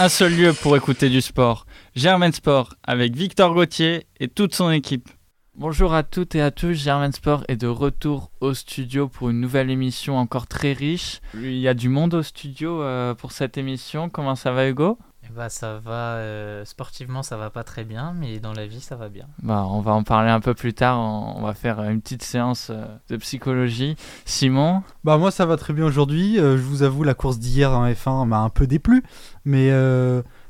Un seul lieu pour écouter du sport. Germain Sport avec Victor Gauthier et toute son équipe. Bonjour à toutes et à tous, Germain Sport est de retour au studio pour une nouvelle émission encore très riche. Il y a du monde au studio euh, pour cette émission. Comment ça va Hugo? Bah, ça va, euh, sportivement ça va pas très bien, mais dans la vie ça va bien. Bah, on va en parler un peu plus tard, on, va faire une petite séance euh, de psychologie. Simon? Bah moi ça va très bien aujourd'hui, je vous avoue la course d'hier en F1 m'a un peu déplu, mais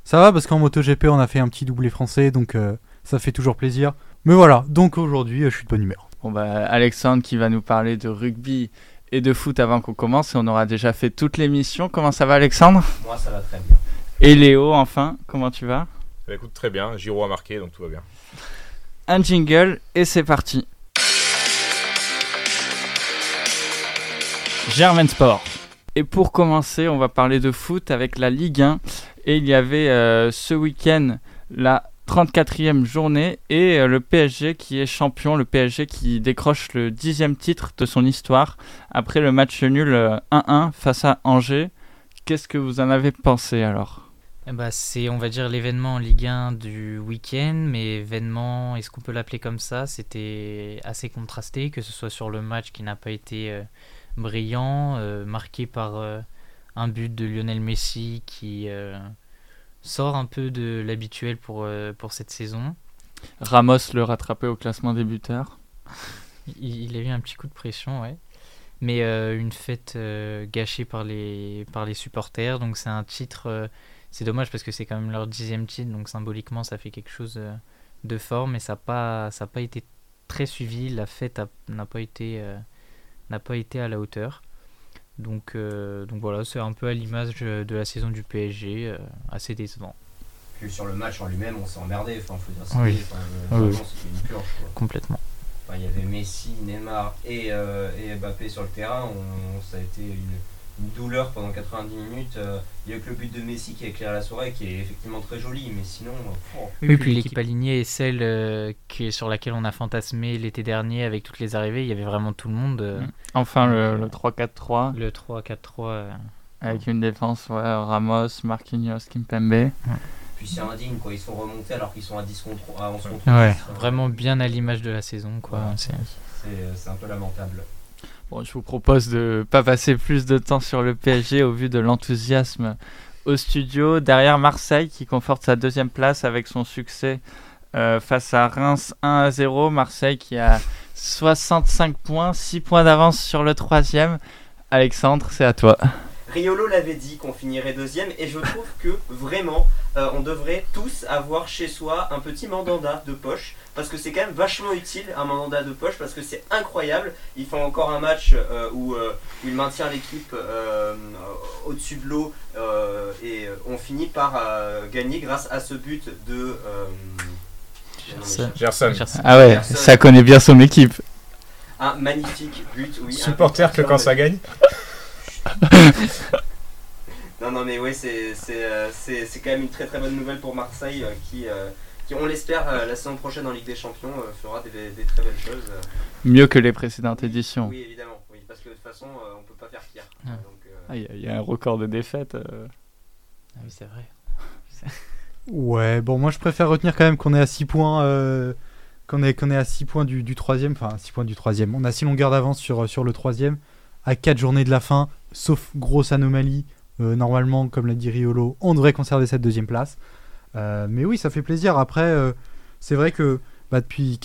ça va parce qu'en MotoGP on a fait un petit doublé français, donc ça fait toujours plaisir. Mais voilà, donc aujourd'hui, je suis de bonne humeur. Bon bah, Alexandre qui va nous parler de rugby et de foot avant qu'on commence et on aura déjà fait toute l'émission. Comment ça va Alexandre? Moi ça va très bien. Et Léo enfin, comment tu vas? Bah, Écoute très bien, Giro a marqué donc tout va bien. Un jingle et c'est parti. Germain Sport. Et pour commencer, on va parler de foot avec la Ligue 1. Et il y avait euh, ce week-end la 34e journée et euh, le PSG qui est champion, le PSG qui décroche le dixième titre de son histoire après le match nul 1-1 euh, face à Angers. Qu'est-ce que vous en avez pensé alors? Eh ben, c'est, on va dire, l'événement en Ligue 1 du week-end, mais événement, est-ce qu'on peut l'appeler comme ça? C'était assez contrasté, que ce soit sur le match qui n'a pas été euh, brillant, marqué par un but de Lionel Messi qui sort un peu de l'habituel pour, euh, pour cette saison. Ramos le rattrapé au classement des buteurs. il, a eu un petit coup de pression, ouais. Mais euh, une fête euh, gâchée par les, par les supporters. Donc c'est un titre. C'est dommage parce que c'est quand même leur dixième titre. Donc symboliquement, ça fait quelque chose de fort. Mais ça n'a pas, ça pas été très suivi. La fête n'a pas, été n'a pas été à la hauteur. Donc, euh, donc voilà, c'est un peu à l'image de la saison du PSG, euh, assez décevant. Puis sur le match en lui-même, on s'est emmerdé. Enfin, faut dire, oui. Enfin, c'était une purge. Complètement. il y avait Messi, Neymar et, euh, et Mbappé sur le terrain. On, ça a été une douleur pendant 90 minutes. Euh, il y a que le but de Messi qui éclaire la soirée, qui est effectivement très joli, mais sinon. Euh, oh. Oui, puis l'équipe alignée est celle euh, qui est sur laquelle on a fantasmé l'été dernier avec toutes les arrivées. Il y avait vraiment tout le monde. Mm. Enfin, le, 3-4-3. Le 3-4-3. Avec une défense, ouais, Ramos, Marquinhos, Kimpembe. Puis c'est indigne, quoi. Ils sont remontés alors qu'ils sont à 10 contre, à 11 contre Ouais, vraiment bien à l'image de la saison, quoi. C'est un peu lamentable je vous propose de pas passer plus de temps sur le PSG au vu de l'enthousiasme au studio. Derrière Marseille qui conforte sa deuxième place avec son succès euh, face à Reims 1 à 0. Marseille qui a 65 points, 6 points d'avance sur le troisième. Alexandre, c'est à toi. Riolo l'avait dit qu'on finirait deuxième et je trouve que vraiment euh, on devrait tous avoir chez soi un petit mandanda de poche parce que c'est quand même vachement utile un mandanda de poche parce que c'est incroyable. Il fait encore un match euh, où, euh, où, il maintient l'équipe au-dessus de l'eau et on finit par gagner grâce à ce but de Gerson. Ah ouais, ça connaît bien son équipe. Un magnifique but, oui. Supporter que quand ça gagne. non, non, mais oui, euh, c'est quand même une très très bonne nouvelle pour Marseille euh, qui, euh, qui, on l'espère, la saison prochaine en Ligue des Champions fera des, des, très belles choses. Mieux que les précédentes éditions. Oui, évidemment, oui, parce que de toute façon, on peut pas faire pire. Ah, il y, a un record de défaites. Ah oui, c'est vrai. ouais, bon, moi je préfère retenir quand même qu'on est à 6 points. qu'on est, qu'on est à 6 points du, du troisième, enfin 6 points du troisième. On a 6 longueurs d'avance sur, sur le troisième à 4 journées de la fin, sauf grosse anomalie. Euh, normalement, comme l'a dit Riolo, on devrait conserver cette deuxième place. Euh, mais oui, ça fait plaisir. Après, euh, c'est vrai que bah, depuis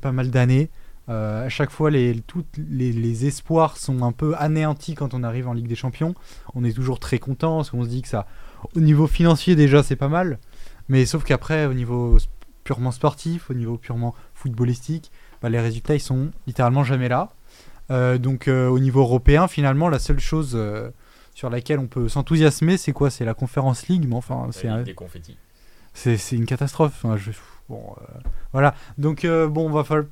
pas mal d'années, à chaque fois, les, les, espoirs sont un peu anéantis quand on arrive en Ligue des Champions. On est toujours très content parce qu'on se dit que ça, au niveau financier déjà, c'est pas mal. Mais sauf qu'après, au niveau purement sportif, au niveau purement footballistique, bah, les résultats ils sont littéralement jamais là. Euh, donc euh, au niveau européen, finalement, la seule chose euh, sur laquelle on peut s'enthousiasmer, c'est quoi? C'est la Conférence League, mais enfin, c'est des confettis. C'est une catastrophe. je... bon, voilà. Donc bon, on va falloir.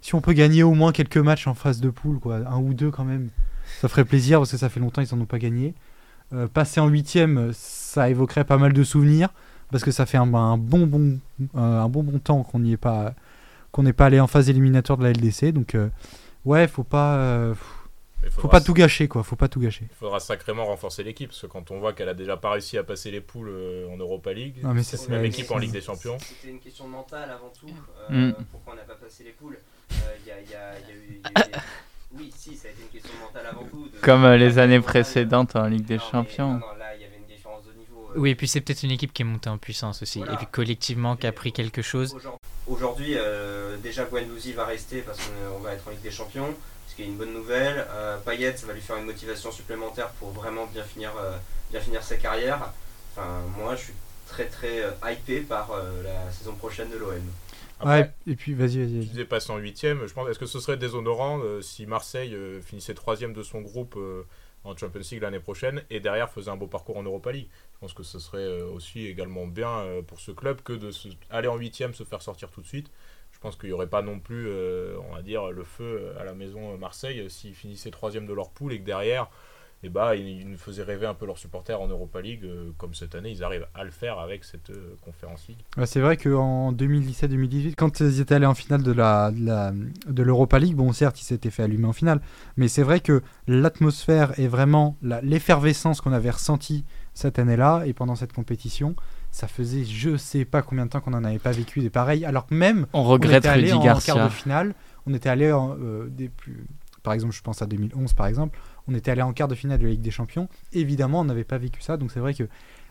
Si on peut gagner au moins quelques matchs en phase de poule, quoi, un ou deux quand même, ça ferait plaisir parce que ça fait longtemps qu'ils n'en ont pas gagné. passer en huitième, ça évoquerait pas mal de souvenirs parce que ça fait un, un bon bon un bon bon temps qu'on n'y est pas qu'on n'est pas allé en phase éliminatoire de la LDC. Donc Ouais, faut pas. Euh, Faut pas tout gâcher, quoi. Faut pas tout gâcher. il faudra sacrément renforcer l'équipe, parce que quand on voit qu'elle a déjà pas réussi à passer les poules euh, en Europa League, Non, mais c'est- la même c'est- équipe en Ligue des Champions. C'était une question mentale avant tout. Mm. Euh, Pourquoi on n'a pas passé les poules Il y, a, il y a- il y a eu. il y a eu des- Oui, si, ça a été une question mentale avant tout. de- Comme euh, les années de- précédentes en Ligue des Non, mais- Champions. non, non, là, il y avait une différence de niveau. euh, Oui, et puis c'est peut-être une équipe qui est montée en puissance aussi, Voilà. et puis collectivement qui a pris quelque chose. Aujourd'hui- euh, déjà Guendouzi va rester parce qu'on va être en Ligue des Champions, ce qui est une bonne nouvelle. Euh, Payet, ça va lui faire une motivation supplémentaire pour vraiment bien finir, euh, bien finir sa carrière. Enfin, moi, je suis très très euh, hypé par euh, la saison prochaine de l'OM. Après, Ouais, et puis vas-y, vas-y. Tu disais passer en huitième, je pense, est-ce que ce serait déshonorant euh, si Marseille euh, finissait troisième de son groupe euh, en Champions League l'année prochaine et derrière faisait un beau parcours en Europa League? Pense que ce serait euh, aussi également bien euh, pour ce club que de se- aller en huitième, se faire sortir tout de suite. Je pense qu'il n'y aurait pas non plus, euh, on va dire, le feu à la maison Marseille s'ils finissaient troisième de leur poule et que derrière, eh bah, ils, nous faisaient rêver un peu leurs supporters en Europa League, comme cette année, ils arrivent à le faire avec cette conférence League. C'est vrai qu'en 2017-2018, quand ils étaient allés en finale de la de l'Europa League, bon certes ils s'étaient fait allumer en finale, mais c'est vrai que l'atmosphère et vraiment l'effervescence qu'on avait ressentie cette année-là et pendant cette compétition, ça faisait je sais pas combien de temps qu'on n'en avait pas vécu des pareils, alors que même On on regrette était allé Rudy en quart de finale, on était allé en, euh, des plus, par exemple je pense à 2011 par exemple, on était allé en quart de finale de la Ligue des Champions, évidemment on n'avait pas vécu ça, donc c'est vrai que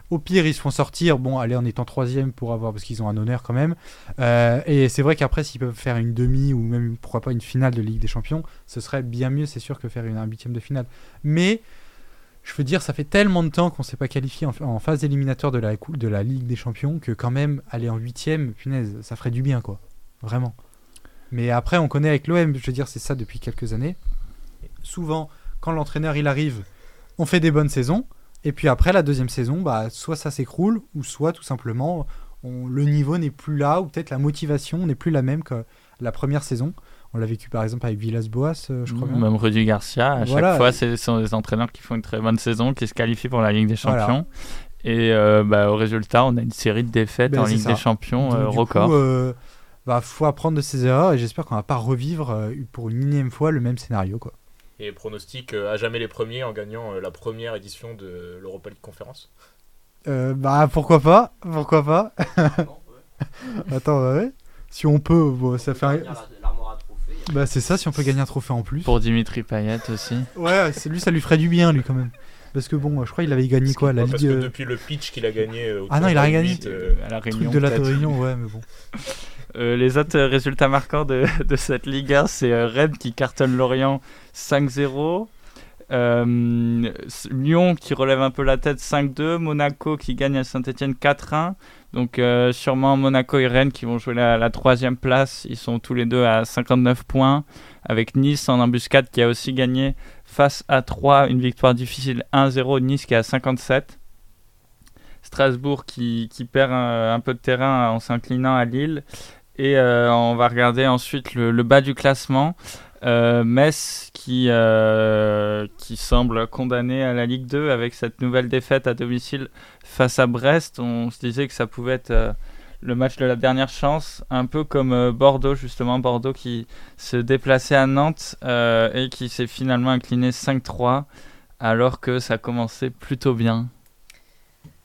au pire, ils se font sortir, bon, allez, en étant troisième pour avoir, parce qu'ils ont un honneur quand même. Euh, et c'est vrai qu'après, s'ils peuvent faire une demi ou même, pourquoi pas, une finale de Ligue des Champions, ce serait bien mieux, c'est sûr, que faire une, un huitième de finale. Mais, je veux dire, ça fait tellement de temps qu'on ne s'est pas qualifié en, phase éliminatoire de la, Ligue des Champions que quand même, aller en huitième, punaise, ça ferait du bien, quoi. Vraiment. Mais après, on connaît avec l'OM, je veux dire, c'est ça depuis quelques années. Souvent, quand l'entraîneur il arrive, on fait des bonnes saisons. Et puis après, la deuxième saison, bah, soit ça s'écroule, ou soit tout simplement, le niveau n'est plus là, ou peut-être la motivation n'est plus la même que la première saison. On l'a vécu par exemple avec Villas-Boas, euh, je crois bien. Même Rudy Garcia, à Voilà. chaque fois, ce sont des entraîneurs qui font une très bonne saison, qui se qualifient pour la Ligue des Voilà. Champions. Et euh, bah, au résultat, on a une série de défaites Ben, en Ligue ça. des Champions Donc, euh, du record. coup, euh, bah, faut apprendre de ses erreurs, et j'espère qu'on va pas revivre euh, pour une énième fois le même scénario. Quoi. Et pronostic euh, à jamais les premiers en gagnant euh, la première édition de l'Europa League Conférence. Euh, bah pourquoi pas, pourquoi pas. Attends, bah ouais. Si on peut, bon, ça fait trophées. Bah c'est ça, si on peut gagner un trophée en plus. Pour Dimitri Payet aussi. Ouais, c'est lui, ça lui ferait du bien, lui, quand même. Parce que bon, je crois qu'il avait gagné quoi, la parce Ligue que euh, depuis le pitch qu'il a gagné. euh, au Ah non, il a rien 88, gagné. euh, à la truc Réunion. de la. Réunion, ouais, mais bon. Euh, les autres résultats marquants de, de cette Ligue 1, c'est euh, Rennes qui cartonne Lorient 5-0. Euh, s- Lyon qui relève un peu la tête 5-2. Monaco qui gagne à Saint-Etienne 4-1. Donc euh, sûrement Monaco et Rennes qui vont jouer la, la troisième place. Ils sont tous les deux à 59 points. Avec Nice en embuscade qui a aussi gagné face à 3. Une victoire difficile 1-0. Nice qui est à 57. Strasbourg qui, perd un, peu de terrain en s'inclinant à Lille. Et euh, on va regarder ensuite le bas du classement. Euh, Metz qui, euh, qui semble condamné à la Ligue 2 avec cette nouvelle défaite à domicile face à Brest. On se disait que ça pouvait être euh, le match de la dernière chance, un peu comme euh, Bordeaux justement. Bordeaux qui se déplaçait à Nantes et qui s'est finalement incliné 5-3 alors que ça commençait plutôt bien.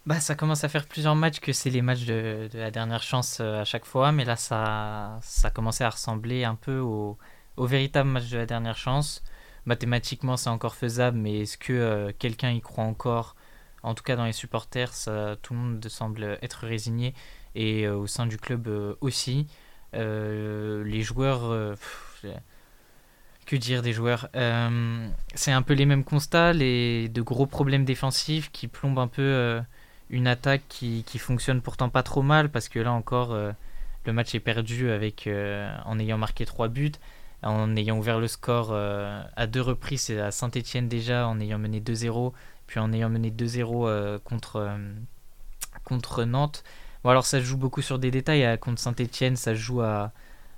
Bah, ça commence à faire plusieurs matchs que c'est les matchs de, de la dernière chance à chaque fois, mais là, ça, ça commençait à ressembler un peu au, au véritable match de la dernière chance. Mathématiquement, c'est encore faisable, mais est-ce que euh, quelqu'un y croit encore? En tout cas, dans les supporters, tout le monde semble être résigné, et euh, au sein du club euh, aussi. Les joueurs. que dire des joueurs? C'est un peu les mêmes constats, les, de gros problèmes défensifs qui plombent un peu. une attaque qui, fonctionne pourtant pas trop mal parce que là encore le match est perdu avec en ayant marqué trois buts en ayant ouvert le score euh, à deux reprises à Saint-Etienne déjà en ayant mené 2-0 puis en ayant mené 2-0 euh, contre euh, contre Nantes bon alors ça joue beaucoup sur des détails contre Saint-Etienne ça joue à,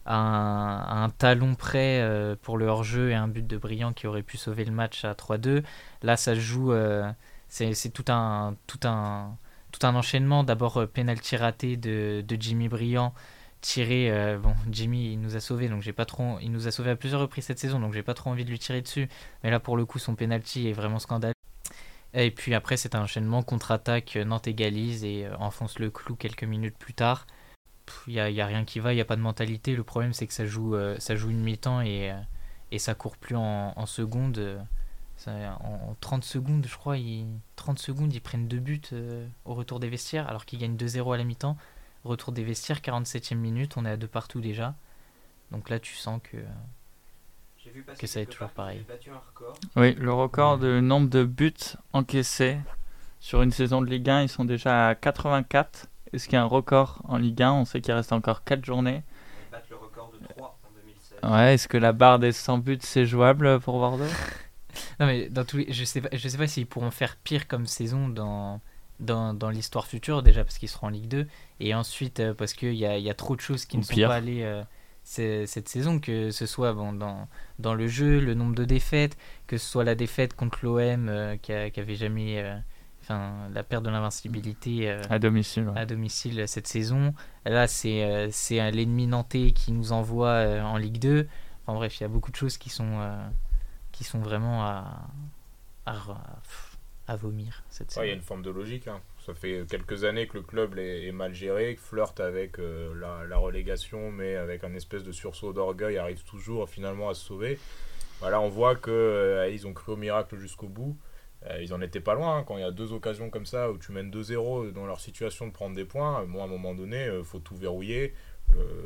un, talon près pour le hors-jeu et un but de Brillant qui aurait pu sauver le match à 3-2 là ça se joue c'est tout un, tout un, tout un enchaînement. D'abord, penalty raté de, de Jimmy Briand tirer. euh, bon, Jimmy, il nous a sauvés, donc j'ai pas trop. Il nous a sauvés à plusieurs reprises cette saison, donc j'ai pas trop envie de lui tirer dessus. Mais là, pour le coup, son penalty est vraiment scandaleux. Et puis après, c'est un enchaînement contre-attaque. euh, Nantes égalise et euh, enfonce le clou quelques minutes plus tard. Il y a, y a rien qui va, il y a pas de mentalité. Le problème, c'est que ça joue, ça joue une mi-temps et, et ça court plus en, secondes. en, en 30 secondes, je crois, ils, 30 secondes, ils prennent deux buts au retour des vestiaires, alors qu'ils gagnent 2-0 à la mi-temps. Retour des vestiaires, 47e minute, on est à deux partout déjà. Donc là, tu sens que. J'ai vu passer Que ça va être quelque toujours pareil. qu'il avait battu un record. Oui, le record de nombre de buts encaissés sur une saison de Ligue 1, ils sont déjà à 84. Est-ce qu'il y a un record en Ligue 1 On sait qu'il reste encore 4 journées. Ils battent le record de 3 en 2016. Ouais, est-ce que la barre des 100 buts, c'est jouable pour Bordeaux? Non, mais dans tous les... je sais pas, je sais pas s'ils pourront faire pire comme saison dans, dans, dans l'histoire future, déjà parce qu'ils seront en Ligue 2, et ensuite euh, parce qu'il y a, y a trop de choses qui Ou ne sont pire. pas allées euh, cette saison, que ce soit bon, dans, dans le jeu, le nombre de défaites, que ce soit la défaite contre l'OM euh, qui, a- qui avait jamais. euh, Enfin, la perte de l'invincibilité. À domicile, ouais. à domicile cette saison. Là, c'est c'est l'ennemi nantais qui nous envoie en Ligue 2. Enfin bref, il y a beaucoup de choses qui sont, qui sont vraiment à, à, à vomir cette Ouais, il y a saison. une forme de logique. hein. Ça fait quelques années que le club est, est mal géré, flirte avec euh, la, la relégation, mais avec un espèce de sursaut d'orgueil, arrive toujours finalement à se sauver. Voilà, on voit que euh, ils ont cru au miracle jusqu'au bout. Euh, ils en étaient pas loin. hein. Quand il y a deux occasions comme ça où tu mènes 2-0 dans leur situation de prendre des points, moi à un moment donné, il faut tout verrouiller.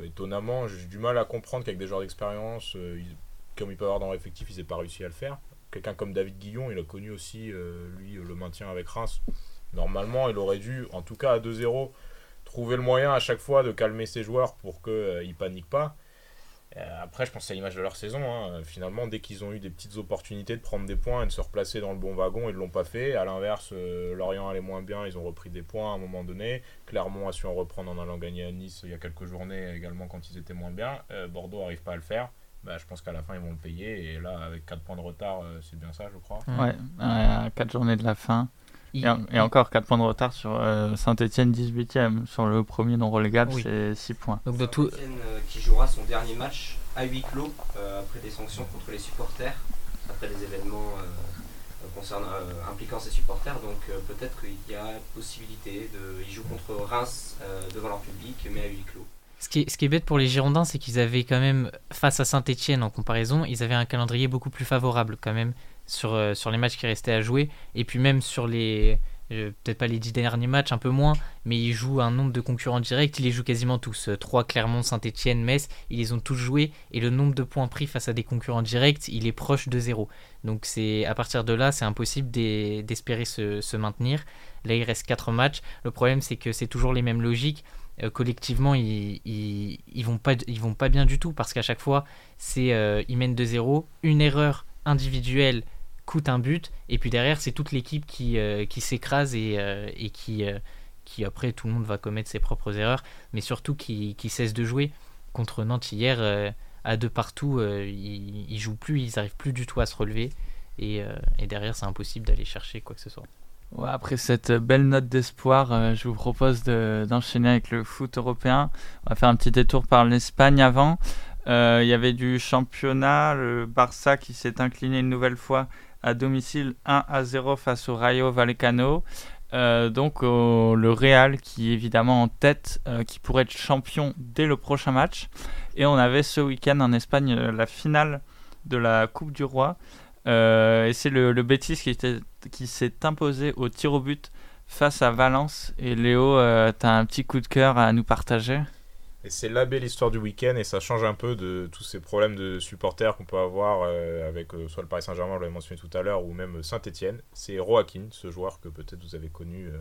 Étonnamment, j'ai du mal à comprendre qu'avec des joueurs d'expérience, ils- comme il peut y avoir dans l'effectif, ils n'aient pas réussi à le faire. Quelqu'un comme David Guillon, il a connu aussi, euh, lui, le maintien avec Reims. Normalement, il aurait dû, en tout cas à 2-0, trouver le moyen à chaque fois de calmer ses joueurs pour qu'ils ne paniquent pas. Euh, après, je pense c'est l'image de leur saison. hein. Finalement, dès qu'ils ont eu des petites opportunités de prendre des points et de se replacer dans le bon wagon, ils ne l'ont pas fait. À l'inverse, euh, Lorient allait moins bien, ils ont repris des points à un moment donné. Clermont a su en reprendre en allant gagner à Nice il y a quelques journées également quand ils étaient moins bien. Euh, Bordeaux n'arrive pas à le faire. Bah, je pense qu'à la fin, ils vont le payer. Et là, avec 4 points de retard, euh, c'est bien ça, je crois. Ouais, à 4 journées de la fin. Il- Et, en- et encore 4 points de retard sur Saint-Etienne 18ème. Sur le premier non relégable, Oui. c'est 6 points. Donc de tout, Saint-Étienne, euh, qui jouera son dernier match à huis clos euh, après des sanctions contre les supporters, après des événements euh, concernant, euh, impliquant ses supporters. Donc euh, peut-être qu'il y a possibilité de. Ils jouent contre Reims euh, devant leur public, mais à huis clos. Ce qui, est, bête pour les Girondins, c'est qu'ils avaient quand même, face à Saint-Etienne en comparaison, ils avaient un calendrier beaucoup plus favorable quand même sur, euh, les matchs qui restaient à jouer. Et puis même sur les, euh, peut-être pas les dix derniers matchs, un peu moins, mais ils jouent un nombre de concurrents directs, ils les jouent quasiment tous. Euh, Trois Clermont, Saint-Etienne, Metz, ils les ont tous joués. Et le nombre de points pris face à des concurrents directs, il est proche de zéro. Donc c'est à partir de là, c'est impossible d'e- d'espérer se, se maintenir. Là, il reste quatre matchs. Le problème, c'est que c'est toujours les mêmes logiques euh, collectivement ils, ils, vont pas bien du tout parce qu'à chaque fois c'est euh, ils mènent 2-0 une erreur individuelle coûte un but et puis derrière c'est toute l'équipe qui, euh, s'écrase et, qui, après tout le monde va commettre ses propres erreurs mais surtout qui, cesse de jouer. Contre Nantes hier à deux partout ils, ils jouent plus ils arrivent plus du tout à se relever et derrière c'est impossible d'aller chercher quoi que ce soit Après cette belle note d'espoir, euh, je vous propose de- d'enchaîner avec le foot européen. On va faire un petit détour par l'Espagne avant. Euh, Il y avait du championnat, le Barça qui s'est incliné une nouvelle fois à domicile 1 à 0 face au Rayo Vallecano. Euh, donc le Real qui est évidemment en tête, qui pourrait être champion dès le prochain match. Et on avait ce week-end en Espagne la finale de la Coupe du Roi. Et c'est le, le Betis qui, était- qui s'est imposé au tir au but face à Valence. Et Léo, euh, tu as un petit coup de cœur à nous partager? Et c'est la belle histoire du week-end et ça change un peu de tous ces problèmes de supporters qu'on peut avoir euh, avec euh, soit le Paris Saint-Germain, on l'avait mentionné tout à l'heure, ou même Saint-Etienne. C'est Roaquin, ce joueur que peut-être vous avez connu, euh,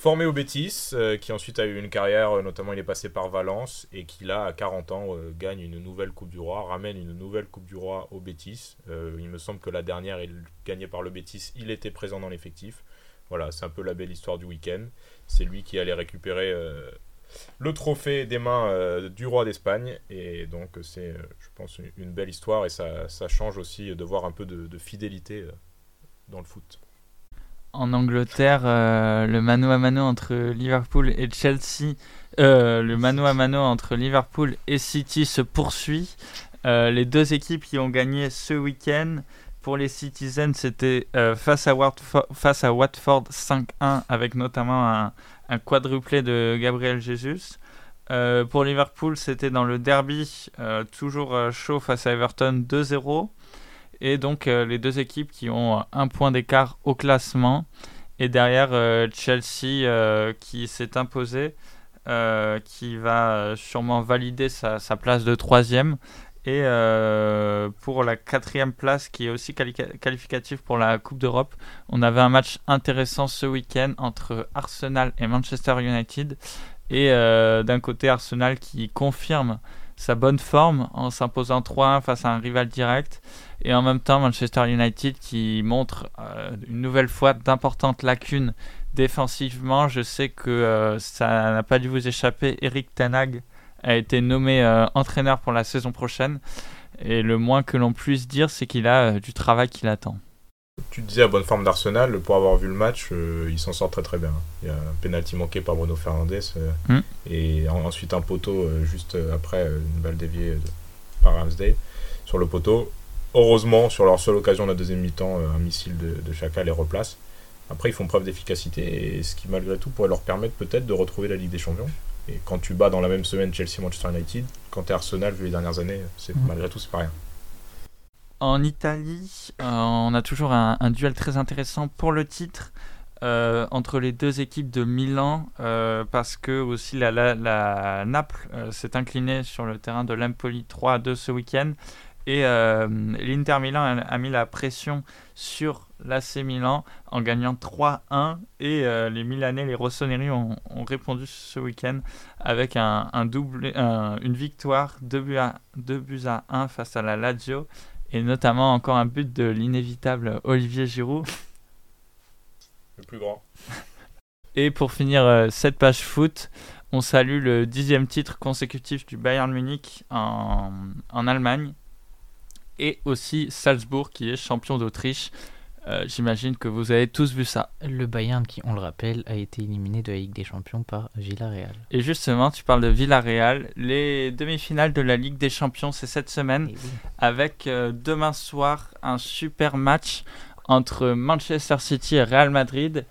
formé au Betis, euh, qui ensuite a eu une carrière, euh, notamment il est passé par Valence et qui là, à 40 ans, euh, gagne une nouvelle Coupe du Roi, ramène une nouvelle Coupe du Roi au Betis. Euh, il me semble que la dernière, il gagnée par le Betis, il était présent dans l'effectif. Voilà, c'est un peu la belle histoire du week-end. C'est lui qui allait récupérer le trophée des mains du roi d'Espagne. Et donc, c'est, je pense, une, belle histoire et ça, change aussi de voir un peu de, fidélité dans le foot. En Angleterre, euh, le mano à mano entre Liverpool et Chelsea, euh, le mano à mano entre Liverpool et City se poursuit. Euh, les deux équipes qui ont gagné ce week-end, pour les Citizens, c'était face, à Watford, face à Watford 5-1 avec notamment un, un quadruplé de Gabriel Jesus. Pour Liverpool, c'était dans le derby, toujours chaud face à Everton 2-0. Et donc euh, les deux équipes qui ont un point d'écart au classement. Et derrière euh, Chelsea euh, qui s'est imposé, qui va sûrement valider sa, place de troisième. Et pour la quatrième place qui est aussi quali- qualificative pour la Coupe d'Europe, on avait un match intéressant ce week-end entre Arsenal et Manchester United. Et d'un côté Arsenal qui confirme sa bonne forme en s'imposant 3-1 face à un rival direct. Et en même temps Manchester United qui montre euh, une nouvelle fois d'importantes lacunes défensivement. Je sais que euh, ça n'a pas dû vous échapper. Eric Tanag a été nommé euh, entraîneur pour la saison prochaine. Et le moins que l'on puisse dire, c'est qu'il a du travail qui l'attend. Tu disais à bonne forme d'Arsenal, pour avoir vu le match, euh, il s'en sort très très bien. Il y a un penalty manqué par Bruno Fernandes euh, Mm. et en- ensuite un poteau euh, juste euh, après une balle déviée par Ramsdale sur le poteau. Heureusement, sur leur seule occasion de la deuxième mi-temps, un missile de, de Chaka les replace. Après, ils font preuve d'efficacité et ce qui malgré tout pourrait leur permettre peut-être de retrouver la Ligue des Champions. Et quand tu bats dans la même semaine Chelsea-Manchester United, quand tu es Arsenal, vu les dernières années, c'est Mm. malgré tout c'est pas rien. En Italie, euh, on a toujours un, duel très intéressant pour le titre euh, entre les deux équipes de Milan euh, parce que aussi la, Naples s'est inclinée sur le terrain de l'Empoli 3 à 2 ce week-end. Et l'Inter Milan a, mis la pression sur l'AC Milan en gagnant 3-1 et les Milanais, les Rossoneri ont, répondu ce week-end avec une victoire 2 buts, à, 2 buts à 1 face à la Lazio et notamment encore un but de l'inévitable Olivier Giroud. Le plus grand. Et pour finir euh, cette page foot, on salue le dixième titre consécutif du Bayern Munich en, en Allemagne et aussi Salzbourg qui est champion d'Autriche. Euh, J'imagine que vous avez tous vu ça. Le Bayern, qui, on le rappelle, a été éliminé de la Ligue des Champions par Villarreal. Et justement, tu parles de Villarreal. Les demi-finales de la Ligue des Champions, c'est cette semaine. Oui. avec euh, demain soir un super match entre Manchester City et Real Madrid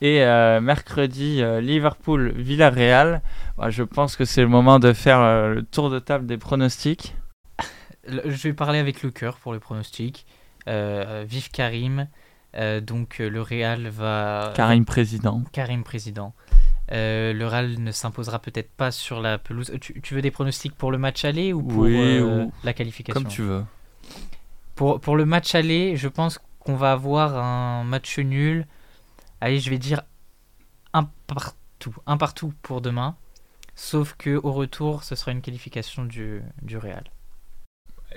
et euh, mercredi Liverpool Villarreal. Ouais, je pense que c'est le moment de faire le tour de table des pronostics. Je vais parler avec le cœur pour les pronostics. Euh, vive Karim. Euh, donc euh, le Real va. Karim président. Karim président. Euh, le Real ne s'imposera peut-être pas sur la pelouse. Tu, tu veux des pronostics pour le match aller ou pour Oui, euh, ou- la qualification Comme tu veux. Pour, pour le match aller, je pense qu'on va avoir un match nul. Allez, je vais dire un partout. Un partout pour demain. Sauf que au retour, ce sera une qualification du, du Real.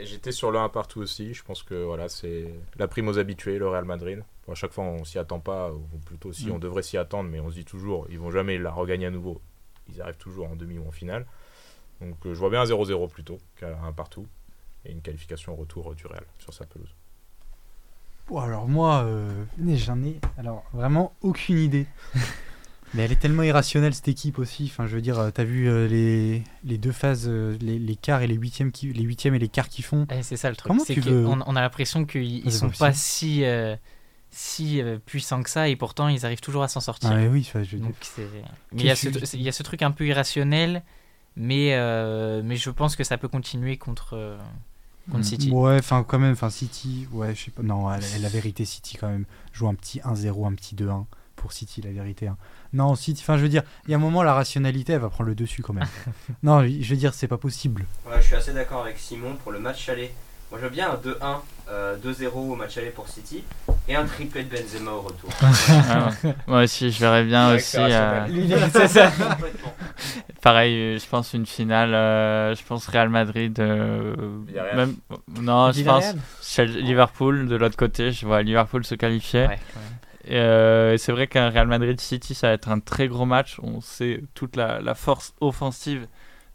J'étais sur le 1 partout aussi. Je pense que voilà, c'est la prime aux habitués, le Real Madrid. Bon, à chaque fois, on s'y attend pas, ou plutôt si Mm. on devrait s'y attendre, mais on se dit toujours, ils vont jamais la regagner à nouveau. Ils arrivent toujours en demi ou en finale. Donc euh, je vois bien un 0-0 plutôt qu'un 1 partout. Et une qualification au retour euh, du Real sur sa pelouse. Bon, alors moi, euh, j'en ai alors vraiment aucune idée. Mais elle est tellement irrationnelle cette équipe aussi. Enfin, je veux dire, euh, t'as vu euh, les, les deux phases, euh, les, les quarts et les huitièmes, qui, les huitièmes et les quarts qui font. Eh, c'est ça le truc. Comment C'est tu veux- on a l'impression qu'ils sont pas si, euh, si puissants que ça et pourtant ils arrivent toujours à s'en sortir. Ah mais oui, je veux dire. Donc, mais il y, a ce, il y a ce truc un peu irrationnel, mais, mais je pense que ça peut continuer contre, contre Mm. City. Ouais, enfin quand même, enfin City, ouais, je sais pas. Non, la, la vérité, City quand même joue un petit 1-0, un petit 2-1 pour City, la vérité. hein. Non, City, enfin je veux dire, il y a un moment, la rationalité, elle va prendre le dessus quand même. non, je veux dire, c'est pas possible. Ouais, je suis assez d'accord avec Simon pour le match aller. Moi, je veux bien un 2-1, euh, 2-0 au match aller pour City et un triplé de Benzema au retour. Ah ouais. Moi aussi, je verrais bien Ouais, aussi. euh, c'est ça. Complètement. pareil, euh, je pense une finale. euh, je pense Real Madrid. euh, même, non, je pense Liverpool de l'autre côté. Je vois Liverpool se qualifier. Ouais, euh, c'est vrai qu'un Real Madrid City, ça va être un très gros match. On sait toute la, force offensive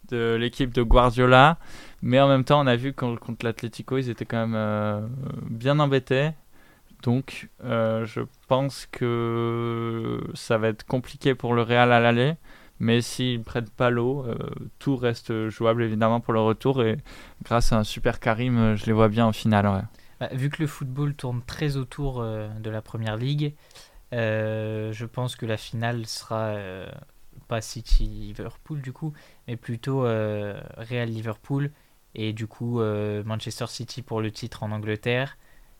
de l'équipe de Guardiola. Mais en même temps, on a vu qu'en- contre l'Atlético, ils étaient quand même euh, bien embêtés. Donc, euh, je pense que ça va être compliqué pour le Real à l'aller. Mais s'ils ne prennent pas l'eau, euh, tout reste jouable évidemment pour le retour. Et grâce à un super Karim, je les vois bien en finale. ouais. Bah, vu que le football tourne très autour euh, de la première ligue, euh, je pense que la finale sera euh, pas City-Liverpool du coup, mais plutôt euh, Real-Liverpool et du coup Manchester City pour le titre en Angleterre.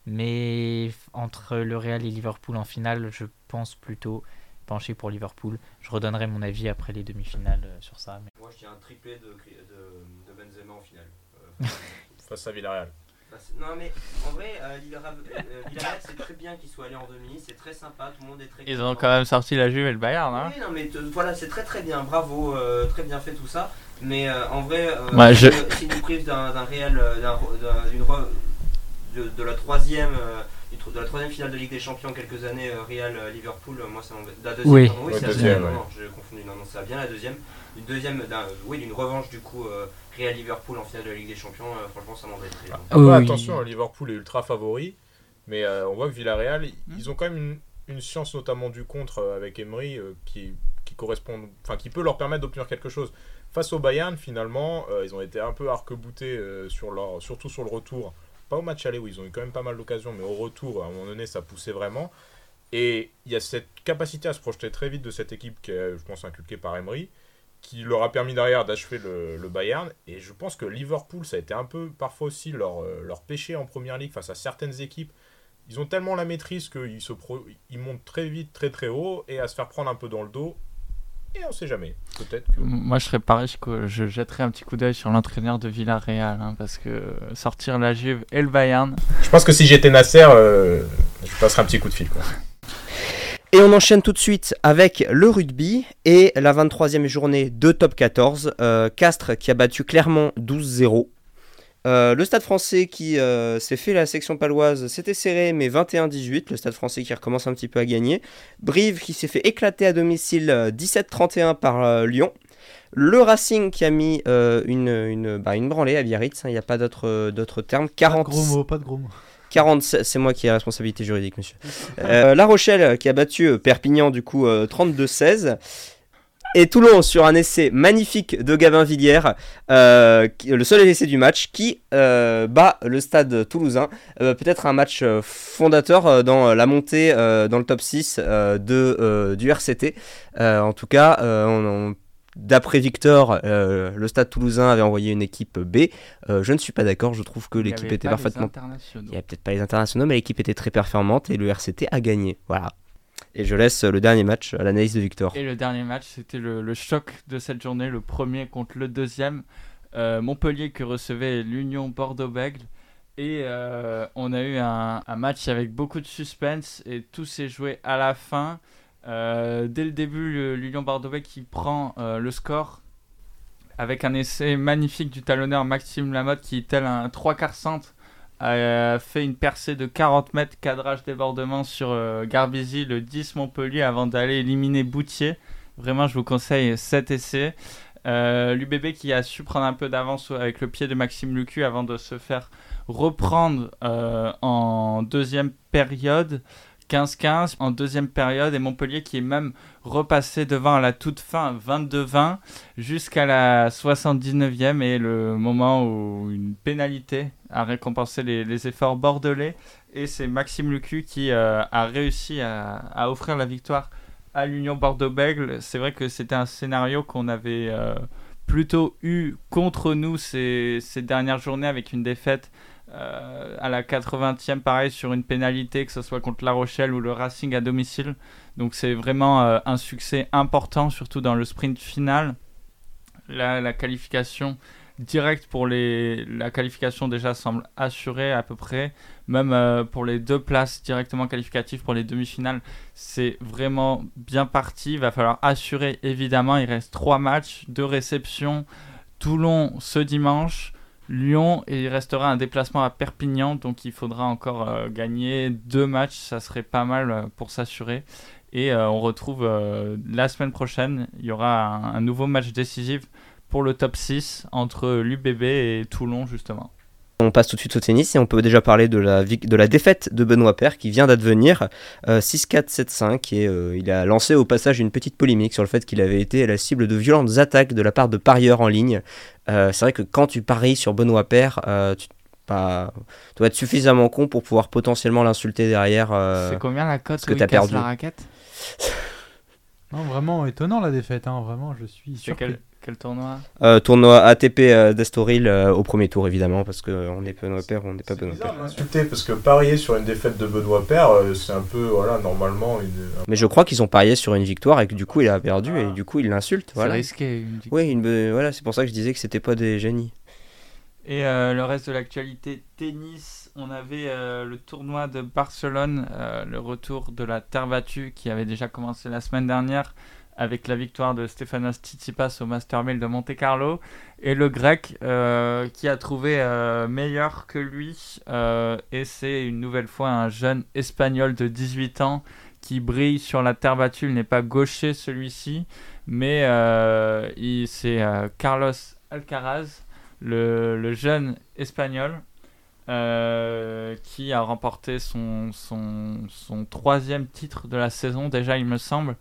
Mais entre le Real et Liverpool en finale, je pense plutôt pencher pour Liverpool. Je redonnerai mon avis après les demi-finales sur ça. mais- Moi, je dis un triplé de, de, de Benzema en finale. Face à Villarreal. Bah, Non mais en vrai, euh, Villarreal, euh, c'est très bien qu'ils soient allés en demi, c'est très sympa, tout le monde est très Ils content. ont quand même sorti la Juve et le Bayern. Hein. Oui, non mais t- voilà, c'est très très bien, bravo, euh, très bien fait tout ça. Mais euh, en vrai, euh, Ouais, je- si- nous prive d'un réel, euh, d'un- d'un- d'une re- de, de la troisième, euh, de la troisième finale de Ligue des Champions quelques années, euh, Real euh, Liverpool, euh, moi ça m'embête. La deuxième, Oui. pardon, Ouais, c'est la deuxième, ouais. non, non, j'ai confondu, non, non, c'est bien la deuxième. Une deuxième, d'un- oui, d'une revanche du coup euh, Real Liverpool en finale de la Ligue des Champions, euh, franchement ça m'embêterait. Ah, hein. après, Oui. attention, Liverpool est ultra favori, mais euh, on voit que Villarreal, Hmm. ils ont quand même une, une science notamment du contre euh, avec Emery euh, qui, qui correspond, enfin qui peut leur permettre d'obtenir quelque chose. Face au Bayern, finalement, euh, ils ont été un peu arc-boutés euh, sur leur, surtout sur le retour. Pas au match aller où ils ont eu quand même pas mal d'occasions, mais au retour, à un moment donné, ça poussait vraiment. Et il y a cette capacité à se projeter très vite de cette équipe qui est, je pense, inculquée par Emery, qui leur a permis derrière d'achever le, le Bayern. Et je pense que Liverpool, ça a été un peu parfois aussi leur, euh, leur péché en première ligue face à certaines équipes. Ils ont tellement la maîtrise qu'ils se pro- ils montent très vite, très très haut, et à se faire prendre un peu dans le dos. Et on sait jamais. Peut-être que. Moi, je serais pareil, je, je jetterais un petit coup d'œil sur l'entraîneur de Villarreal. hein, parce que sortir la Juve et le Bayern, Je pense que si j'étais Nasser, euh, je passerais un petit coup de fil. Quoi. Et on enchaîne tout de suite avec le rugby et la 23e journée de top 14. euh, Castres qui a battu Clermont 12-0. Euh, le stade français qui euh, s'est fait la section paloise, c'était serré, mais 21-18. Le stade français qui recommence un petit peu à gagner. Brive qui s'est fait éclater à domicile euh, 17-31 par Lyon. Le Racing qui a mis une, une, bah, une branlée à Biarritz, hein, il n'y a pas d'autre terme. Pas de 40, gros mots, pas de gros mots. 47, c'est moi qui ai la responsabilité juridique, monsieur. Euh, la Rochelle qui a battu euh, Perpignan, du coup, euh, 32-16. Et Toulon sur un essai magnifique de Gabin Villière, euh, le seul essai du match, qui euh, bat le stade toulousain. Euh, Peut-être un match euh, fondateur euh, dans la montée euh, dans le top 6 euh, de, euh, du RCT. Euh, en tout cas, euh, on- d'après Victor, euh, le stade toulousain avait envoyé une équipe B. Euh, je ne suis pas d'accord, je trouve que l'équipe avait était parfaitement il n'y a peut-être pas les internationaux, mais l'équipe était très performante et le RCT a gagné. Voilà. Et je laisse le dernier match à l'analyse de Victor. Et le dernier match, c'était le, le choc de cette journée, le premier contre le deuxième. Euh, Montpellier qui recevait l'Union Bordeaux-Bègles. Et euh, on a eu un, un match avec beaucoup de suspense et tout s'est joué à la fin. Euh, dès le début, l'Union Bordeaux-Bègles qui prend euh, le score avec un essai magnifique du talonneur Maxime Lamotte qui, tel un trois quarts centre, a fait une percée de 40 mètres, cadrage débordement sur euh, Garbizi, le 10 Montpellier, avant d'aller éliminer Boutier. Vraiment, je vous conseille cet essai. Euh, L'UBB qui a su prendre un peu d'avance avec le pied de Maxime Lucu avant de se faire reprendre euh, en deuxième période. 15-15 en deuxième période et Montpellier qui est même repassé devant à la toute fin 22-20 jusqu'à la 79e et le moment où une pénalité a récompensé les, efforts bordelais et c'est Maxime Lucu qui euh, a réussi à, offrir la victoire à l'Union Bordeaux-Bègles. C'est vrai que c'était un scénario qu'on avait euh, plutôt eu contre nous ces, ces dernières journées avec une défaite euh, à la 80e, pareil, sur une pénalité, que ce soit contre La Rochelle ou le Racing à domicile. Donc c'est vraiment euh, un succès important, surtout dans le sprint final. Là, la qualification directe pour les... La qualification déjà semble assurée à peu près. Même euh, pour les deux places directement qualificatives pour les demi-finales, c'est vraiment bien parti. Il va falloir assurer évidemment. Il reste trois matchs, deux réceptions. Toulon ce dimanche. Lyon et il restera un déplacement à Perpignan donc il faudra encore euh, gagner deux matchs ça serait pas mal euh, pour s'assurer et on retrouve la semaine prochaine il y aura un nouveau match décisif pour le top 6 entre l'UBB et Toulon justement On passe tout de suite au tennis et on peut déjà parler de la, de la défaite de Benoît Paire qui vient d'advenir euh, 6-4, 7-5 et euh, il a lancé au passage une petite polémique sur le fait qu'il avait été la cible de violentes attaques de la part de parieurs en ligne. Euh, c'est vrai que quand tu paries sur Benoît Paire, euh, tu pas, tu dois être suffisamment con pour pouvoir potentiellement l'insulter derrière. euh, C'est combien la cote que t'as casse perdu. la raquette? Non, vraiment étonnant la défaite, hein, vraiment, je suis surpris. quel, quel tournoi euh, tournoi ATP euh, d'Estoril euh, au premier tour évidemment parce qu'on est Benoît ou on n'est pas C'est Benoît de l'insulter parce que parier sur une défaite de Benoît euh, c'est un peu, voilà, normalement une. Mais je crois qu'ils ont parié sur une victoire et que du coup il a perdu et du coup il l'insulte. C'est Voilà. risqué. une victoire. Oui, une, voilà, c'est pour ça que je disais que c'était pas des génies. Et euh, le reste de l'actualité tennis, on avait euh, le tournoi de Barcelone, euh, le retour de la terre battue qui avait déjà commencé la semaine dernière avec la victoire de Stefanos Tsitsipas au Master 1000 de Monte Carlo. Et le grec euh, qui a trouvé euh, meilleur que lui euh, et c'est une nouvelle fois un jeune espagnol de 18 ans qui brille sur la terre battue, il n'est pas gaucher celui-ci mais c'est Carlos Alcaraz le, jeune espagnol qui a remporté son, troisième titre de la saison déjà il me semble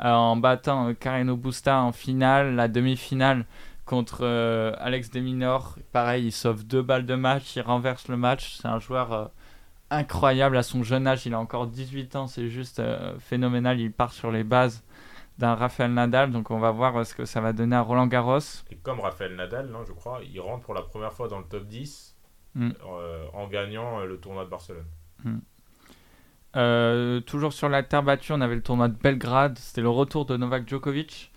en battant euh, Carreno Busta en finale, la demi-finale contre euh, Alex Deminor. Pareil, il sauve deux balles de match, il renverse le match. C'est un joueur euh, incroyable à son jeune âge. Il a encore 18 ans, c'est juste euh, phénoménal. Il part sur les bases d'un Rafael Nadal. Donc on va voir euh, ce que ça va donner à Roland Garros. Et comme Raphaël Nadal, non, je crois, il rentre pour la première fois dans le top 10 Mm. euh, en gagnant euh, le tournoi de Barcelone. Euh, toujours sur la terre battue, on avait le tournoi de Belgrade. C'était le retour de Novak Djokovic.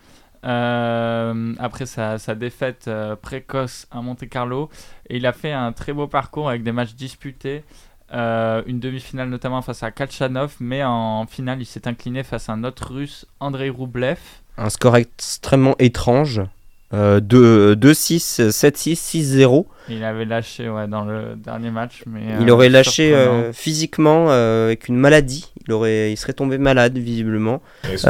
Euh, après sa, défaite euh, précoce à Monte Carlo. Et il a fait un très beau parcours avec des matchs disputés. Une demi-finale notamment face à Kachanov. Mais en finale, il s'est incliné face à un autre russe, Andrei Rublev. Un score extrêmement étrange. Euh, 2-6, 7-6, 6-0. Il avait lâché ouais, dans le dernier match. Mais, Il euh, aurait lâché euh, physiquement euh, avec une maladie. Il, aurait, il serait tombé malade visiblement. Est-ce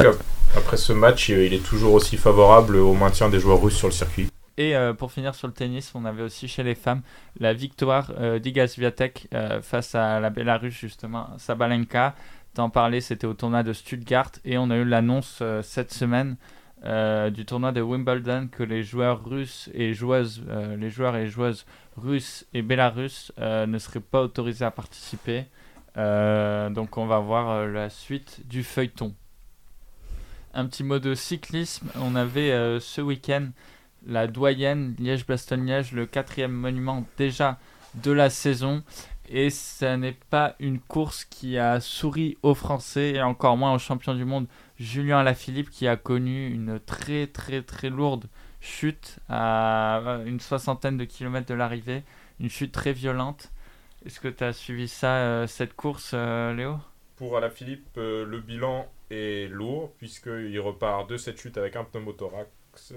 qu'après ce match, il est toujours aussi favorable au maintien des joueurs russes sur le circuit? Et euh, pour finir sur le tennis, on avait aussi chez les femmes la victoire euh, d'Iga Swiatek euh, face à la Bélarus, justement, Sabalenka. T'en parlais, c'était au tournoi de Stuttgart. Et on a eu l'annonce euh, cette semaine euh, du tournoi de Wimbledon que les joueurs russes et joueuses, euh, et joueuses russes et bélarusses euh, ne seraient pas autorisés à participer. Euh, donc on va voir la suite du feuilleton. Un petit mot de cyclisme. On avait ce week-end la doyenne Liège-Bastogne-Liège, le quatrième monument déjà de la saison. Et ce n'est pas une course qui a souri aux Français et encore moins aux champions du monde Julien Alaphilippe qui a connu une très très très lourde chute à une soixantaine de kilomètres de l'arrivée. Une chute très violente. Est-ce que tu as suivi ça, euh, cette course, euh, Léo? Pour Alaphilippe, euh, le bilan est lourd puisqu'il repart de cette chute avec un pneumothorax,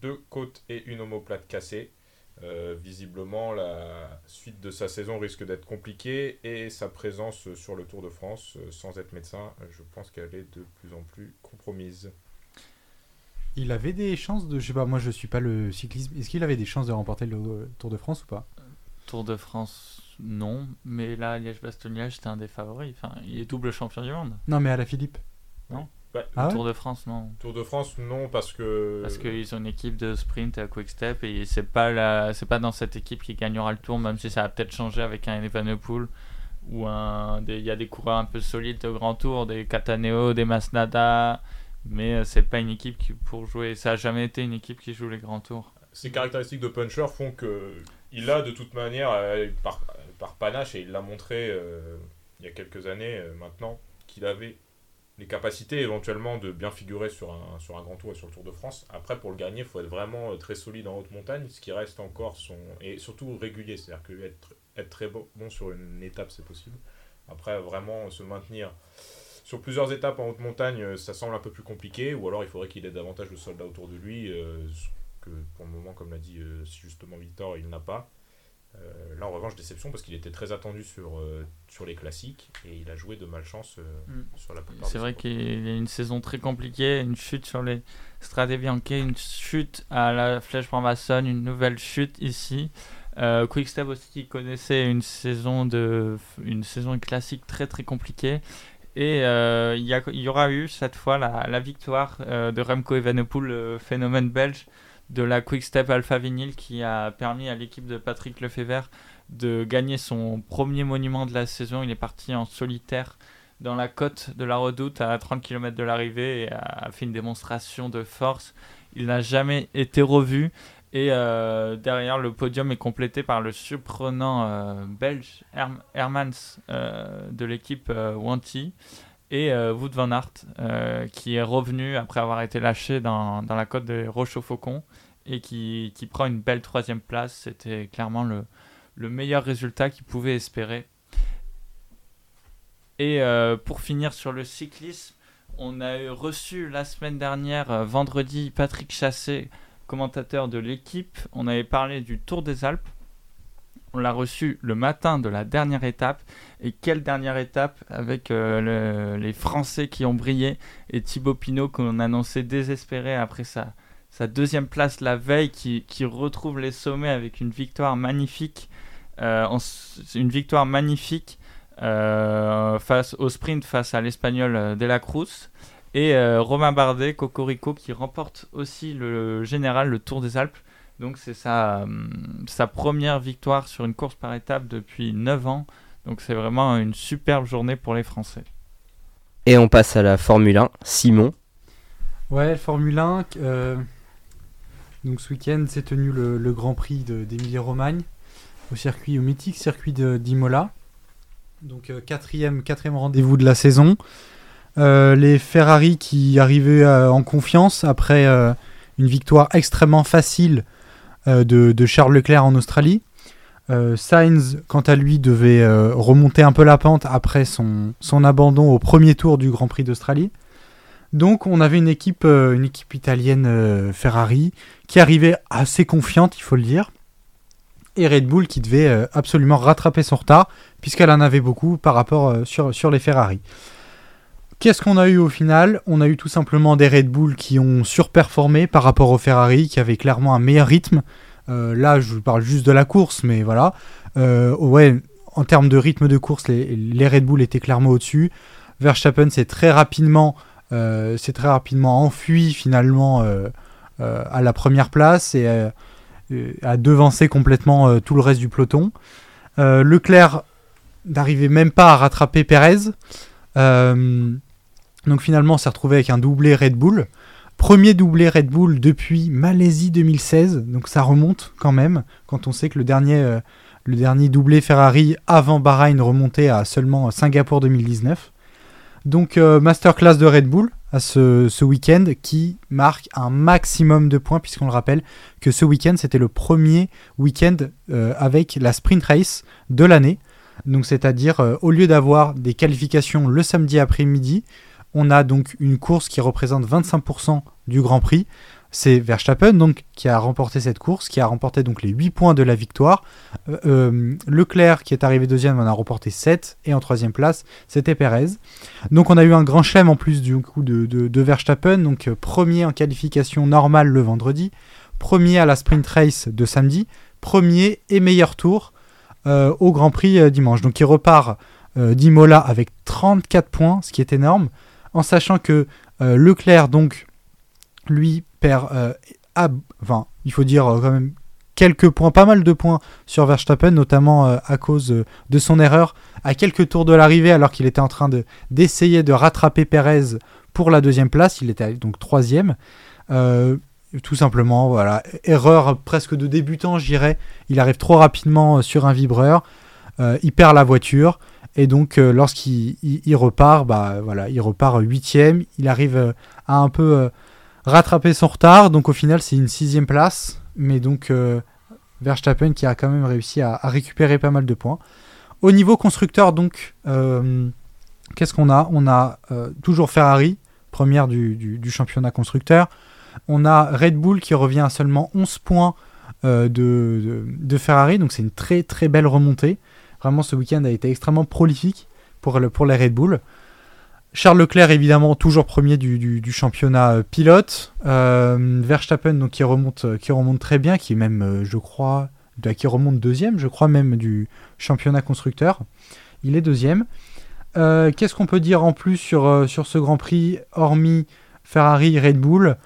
deux côtes et une omoplate cassée. Euh, visiblement, la suite de sa saison risque d'être compliquée et sa présence sur le Tour de France, euh, sans être médecin, euh, je pense qu'elle est de plus en plus compromise. Il avait des chances de. Je sais pas, moi je suis pas le cyclisme. Est-ce qu'il avait des chances de remporter le Tour de France ou pas? Tour de France, non. Mais là, Liège-Bastogne-Liège, c'était un des favoris. Enfin, il est double champion du monde. Non, mais à la Philippe. Bah, Ah ouais Tour de France, non. Tour de France, non, parce que. Parce qu'ils ont une équipe de sprint à Quick Step et c'est pas la, c'est pas dans cette équipe qui gagnera le tour, même si ça va peut-être changer avec un Evenepoel ou un, des- il y a des coureurs un peu solides au Grand Tour, des Cataneo, des Masnada, mais euh, c'est pas une équipe qui pour jouer, ça a jamais été une équipe qui joue les Grands Tours. Ces caractéristiques de puncher font que il a de toute manière, euh, par, par panache, et il l'a montré euh, il y a quelques années euh, maintenant, qu'il avait les capacités éventuellement de bien figurer sur un, grand tour et sur le Tour de France. Après, pour le gagner, il faut être vraiment euh, très solide en haute montagne, ce qui reste encore son. et surtout régulier. C'est-à-dire que être, très bon, sur une étape, c'est possible. Après, vraiment se maintenir sur plusieurs étapes en haute montagne, euh, ça semble un peu plus compliqué, ou alors il faudrait qu'il ait davantage de soldats autour de lui, euh, que pour le moment, comme l'a dit justement Victor, il n'a pas. Euh, là, en revanche, déception parce qu'il était très attendu sur, euh, sur les classiques et il a joué de malchance euh, Mm. sur la plupart. C'est vrai qu'il y a une saison très compliquée, une chute sur les Strade Bianche, une chute à la Flèche Brambassonne, une nouvelle chute ici. Euh, Quickstep aussi connaissait une saison de une saison classique très très compliquée et euh, il y, y, aura eu cette fois la, la victoire euh, de Remco Evenepoel, le phénomène belge de la Quickstep Alpha Vinyl qui a permis à l'équipe de Patrick Lefebvre de gagner son premier monument de la saison. Il est parti en solitaire dans la côte de la redoute à 30 km de l'arrivée et a fait une démonstration de force. Il n'a jamais été revu. Et euh, derrière, le podium est complété par le surprenant euh, belge Hermans euh, de l'équipe Wanty et Wout van Aert qui est revenu après avoir été lâché dans, la côte de Roche et qui, prend une belle troisième place. C'était clairement le, le meilleur résultat qu'il pouvait espérer. Et pour finir sur le cyclisme, on a reçu la semaine dernière, vendredi, Patrick Chassé commentateur de l'équipe, on avait parlé du Tour des Alpes. On l'a reçu le matin de la dernière étape. Et quelle dernière étape avec euh, les Français qui ont brillé et Thibaut Pinot qu'on annonçait désespéré après sa, sa deuxième place la veille qui, retrouve les sommets avec une victoire magnifique. Euh, une victoire magnifique euh, face au sprint face à l'Espagnol De La Cruz. Et Romain Bardet, Cocorico, qui remporte aussi le général, le Tour des Alpes. Donc c'est sa, euh, sa première victoire sur une course par étape depuis 9 ans. Donc c'est vraiment une superbe journée pour les Français. Et on passe à la Formule 1. Simon. Ouais, Formule 1. Euh, donc ce week-end s'est tenu le, Grand Prix d'Emilie-Romagne au circuit, au mythique circuit d'Imola. Donc quatrième, quatrième rendez-vous de la saison. Euh, les Ferrari qui arrivaient euh, en confiance après euh, une victoire extrêmement facile de, Charles Leclerc en Australie. Sainz, quant à lui, devait remonter un peu la pente après son, son, abandon au premier tour du Grand Prix d'Australie. Donc on avait une équipe, une équipe italienne Ferrari qui arrivait assez confiante, il faut le dire. Et Red Bull qui devait absolument rattraper son retard, puisqu'elle en avait beaucoup par rapport sur, sur les Ferrari. Qu'est-ce qu'on a eu au final? On a eu tout simplement des Red Bull qui ont surperformé par rapport aux Ferrari, qui avaient clairement un meilleur rythme. Euh, là, je vous parle juste de la course, mais voilà. Euh, ouais, en termes de rythme de course, les, Red Bull étaient clairement au-dessus. Verstappen s'est très rapidement, euh, très rapidement enfui finalement à la première place et a devancé complètement tout le reste du peloton. Leclerc n'arrivait même pas à rattraper Perez. Donc finalement, on s'est retrouvé avec un doublé Red Bull. Premier doublé Red Bull depuis Malaisie 2016, donc ça remonte quand même, quand on sait que le dernier, euh, le dernier doublé Ferrari avant Bahreïn remontait à seulement Singapour 2019. Donc euh, masterclass de Red Bull à ce, week-end qui marque un maximum de points, puisqu'on le rappelle que ce week-end c'était le premier week-end euh, avec la sprint race de l'année. Donc c'est-à-dire au lieu d'avoir des qualifications le samedi après-midi, on a donc une course qui représente 25% du Grand Prix. C'est Verstappen qui a remporté cette course, qui a remporté donc les 8 points de la victoire. Euh, euh, Leclerc qui est arrivé deuxième en a remporté 7 et en troisième place c'était Perez. Donc on a eu un grand chelem en plus du coup de, Verstappen, donc euh, premier en qualification normale le vendredi, premier à la sprint race de samedi, premier et meilleur tour au Grand Prix dimanche. Donc il repart d'Imola avec 34 points, ce qui est énorme en sachant que euh, Leclerc, donc, lui, perd, euh, enfin, il faut dire euh, quand même quelques points, pas mal de points sur Verstappen, notamment à cause de son erreur à quelques tours de l'arrivée, alors qu'il était en train de, d'essayer de rattraper Perez pour la deuxième place. Il était donc troisième. tout simplement, voilà, erreur presque de débutant, j'irais. Il arrive trop rapidement sur un vibreur. il perd la voiture. Et donc, euh, lorsqu'il repart, bah, voilà, il repart huitième. Il arrive euh, à un peu euh, rattraper son retard. Donc, au final, c'est une sixième place. Mais donc, Verstappen qui a quand même réussi à, récupérer pas mal de points. Au niveau constructeur, donc, qu'est-ce qu'on a? On a toujours Ferrari, première du, championnat constructeur. On a Red Bull qui revient à seulement 11 points de, de, Ferrari. Donc, c'est une très très belle remontée. Vraiment, ce week-end a été extrêmement prolifique pour, le, pour les Red Bull. Charles Leclerc, évidemment, toujours premier du, championnat euh, pilote. Euh, Verstappen, donc, qui, remonte, très bien, qui même, euh, je crois, de- qui remonte deuxième, je crois même, du championnat constructeur. Il est deuxième. Euh, Qu'est-ce qu'on peut dire en plus sur, euh, sur ce Grand Prix, hormis Ferrari, Red Bull?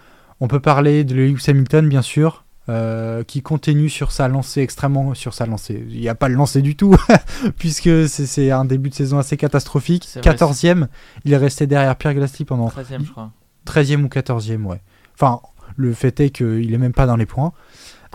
On peut parler de Lewis Hamilton, bien sûr, euh, qui continue sur sa lancée extrêmement... Sur sa lancée, il n'y a pas le lancé du tout, puisque c'est un début de saison assez catastrophique. C'est vrai, 14e, il est resté derrière Pierre Gasly pendant 13ème, je crois. 13e ou 14e, ouais. Enfin, le fait est qu'il est même pas dans les points.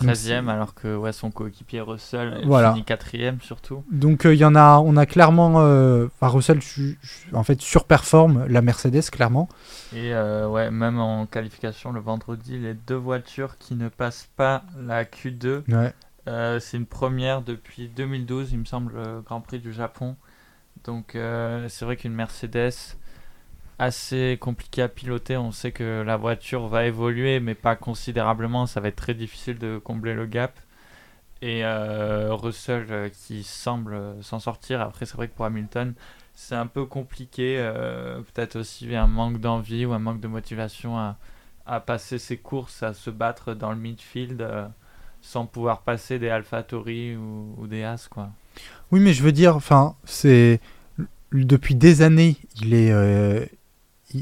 Donc, 13ème, alors que ouais, son coéquipier Russell Voilà. finit 4ème surtout. Donc euh, il y en a, on a clairement, euh, enfin, Russell su- su- en fait surperforme la Mercedes clairement. Et euh, ouais, même en qualification le vendredi, les deux voitures qui ne passent pas la Q2, Ouais. euh, c'est une première depuis 2012, il me semble, le Grand Prix du Japon. Donc c'est vrai qu'une Mercedes assez compliquée à piloter, on sait que la voiture va évoluer, mais pas considérablement, ça va être très difficile de combler le gap. Et euh, Russell euh, qui semble euh, s'en sortir. Après, c'est vrai que pour Hamilton, c'est un peu compliqué. Peut-être aussi un manque d'envie ou un manque de motivation à, passer ses courses, à se battre dans le midfield sans pouvoir passer des AlphaTauri ou, ou des As. Quoi. Oui, mais je veux dire, enfin, c'est depuis des années, il est,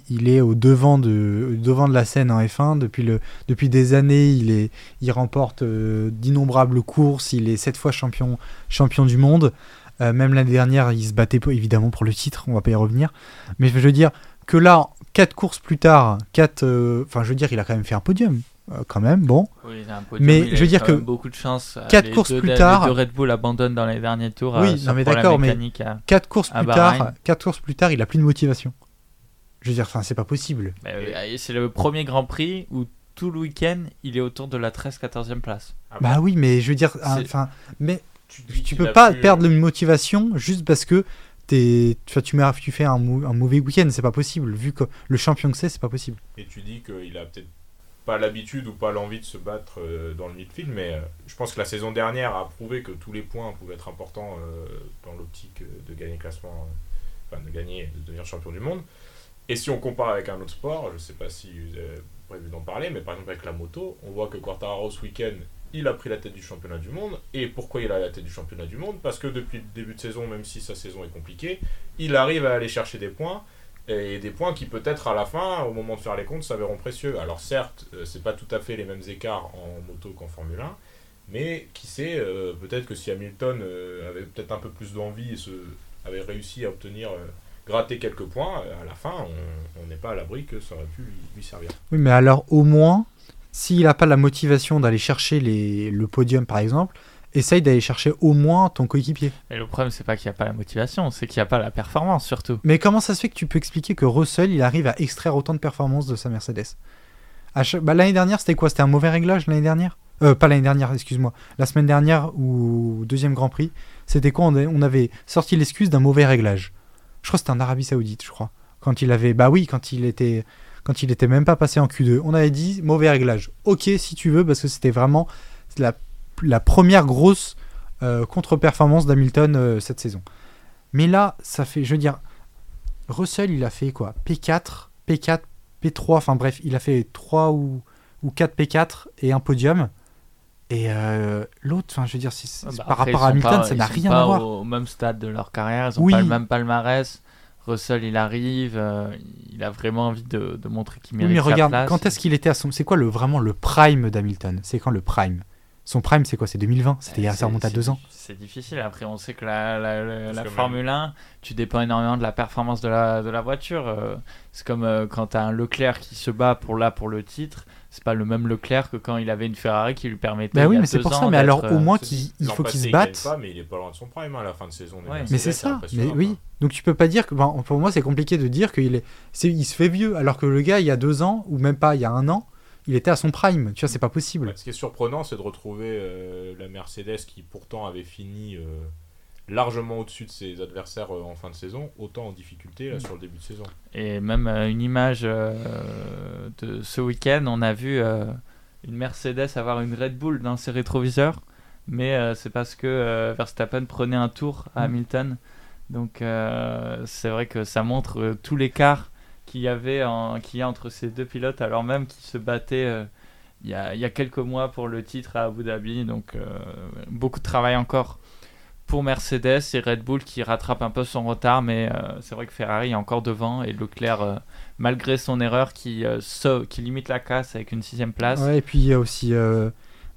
il- est au devant de, au devant de la scène en F1. Depuis le, depuis des années, il est, il remporte euh, d'innombrables courses. Il est sept fois champion, champion du monde. Euh, même l'année dernière, il se battait évidemment pour le titre. On va pas y revenir. Mais je veux dire que là, quatre courses plus tard, quatre, euh, enfin, je veux dire, il a quand même fait un podium, quand même. Bon. Oui, il a un podium, Mais il je veux eu dire que beaucoup de chance. Quatre Les courses deux- plus les tard- deux Red Bull abandonnent dans les derniers tours. Oui, non, mais d'accord, mais- à- Quatre courses À plus Bahreïn. tard, quatre courses plus tard, il a plus de motivation. Je veux dire, enfin, c'est pas possible. Mais, euh, c'est le premier Grand Prix où tout le week-end, il est autour de la 13-14e place. Ah Bah oui, mais je veux dire, enfin, mais tu peux a pas perdre une motivation juste parce que t'es, tu, fais un, mau- un mauvais week-end, c'est pas possible. Vu que le champion que c'est, c'est pas possible. Et tu dis qu'il a peut-être pas l'habitude ou pas l'envie de se battre euh, dans le midfield, mais euh, je pense que la saison dernière a prouvé que tous les points pouvaient être importants dans l'optique de gagner le classement, enfin de gagner, de devenir champion du monde. Et si on compare avec un autre sport, je sais pas si vous avez prévu d'en parler, mais par exemple avec la moto, on voit que Quartararo ce week-end, il a pris la tête du championnat du monde. Et pourquoi il a la tête du championnat du monde? Parce que depuis le début de saison, même si sa saison est compliquée, il arrive à aller chercher des points et des points qui peut-être à la fin, au moment de faire les comptes, s'avéreront précieux. Alors certes, euh, c'est pas tout à fait les mêmes écarts en moto qu'en Formule 1, mais qui sait, euh, peut-être que si Hamilton euh, avait peut-être un peu plus d'envie et avait réussi à obtenir, gratter quelques points, euh, à la fin, on- n'est pas à l'abri que ça aurait pu lui, lui servir. Oui, mais alors au moins, s'il a pas la motivation d'aller chercher les, le podium par exemple, essaye d'aller chercher au moins ton coéquipier. Et le problème, c'est pas qu'il n'y a pas la motivation, c'est qu'il n'y a pas la performance surtout. Mais comment ça se fait que tu peux expliquer que Russell, il arrive à extraire autant de performances de sa Mercedes? Chaque- bah, L'année dernière, c'était quoi? C'était un mauvais réglage l'année dernière? Euh, Pas l'année dernière, excuse-moi. La semaine dernière, ou deuxième Grand Prix, c'était quoi? On avait sorti l'excuse d'un mauvais réglage. Je crois que c'était en Arabie Saoudite, je crois. Quand il avait... Bah oui, quand il était... Quand il était même pas passé en Q2, on avait dit mauvais réglage. Ok, si tu veux, parce que c'était vraiment la, première grosse euh, contre-performance d'Hamilton euh, cette saison. Mais là, ça fait, je veux dire, Russell, il a fait quoi? P4, P4, P3, enfin bref, il a fait 3 ou, ou 4 P4 et un podium. Et euh, l'autre, enfin, je veux dire, Ah bah par après, rapport à Hamilton, ça n'a rien pas à voir. Au même stade de leur carrière, ils ont Oui. pas le même palmarès. Russell, il arrive, euh, il a vraiment envie de, de montrer qu'il Oui, mérite mais sa regarde, place. quand est-ce qu'il était à son. C'est quoi le, vraiment le prime d'Hamilton? C'est quand le prime? Son prime, c'est quoi? C'est 2020 C'était ça remonte à deux ans. C'est difficile. Après, on sait que la, la, la- Parce la que Formule 1, tu dépends énormément de la performance de la, de la voiture. Euh, c'est comme euh, quand tu as un Leclerc qui se bat pour là pour le titre. C'est pas le même Leclerc que quand il avait une Ferrari qui lui permettait. Bah il oui, mais c'est pour ça. Mais alors, au euh, moins, qu'il il faut qu'il se il batte. Pas, mais il est pas loin de son prime hein, à la fin de saison. Ouais. Mais c'est ça, mais oui. Donc tu peux pas dire que, ben, pour moi, c'est compliqué de dire qu'il est, il se fait vieux, alors que le gars, il y a deux ans, ou même pas, il y a un an, il était à son prime. Tu vois, c'est pas possible. Ouais, ce qui est surprenant, c'est de retrouver euh, la Mercedes qui pourtant avait fini euh, largement au-dessus de ses adversaires euh, en fin de saison, autant en difficulté là, Mm. sur le début de saison. Et même euh, une image euh, de ce week-end, on a vu euh, une Mercedes avoir une Red Bull dans ses rétroviseurs, mais euh, c'est parce que euh, Verstappen prenait un tour à Mm. Hamilton. Donc euh, c'est vrai que ça montre euh, tout l'écart qu'il y avait en, qu'il y a entre ces deux pilotes, alors même qu'ils se battaient euh, il y a, il y a quelques mois pour le titre à Abu Dhabi. Donc, euh, beaucoup de travail encore pour Mercedes et Red Bull qui rattrape un peu son retard. Mais euh, c'est vrai que Ferrari est encore devant et Leclerc, euh, malgré son erreur, qui, euh, sauve- qui limite la casse avec une sixième place. Ouais, et puis il y a aussi.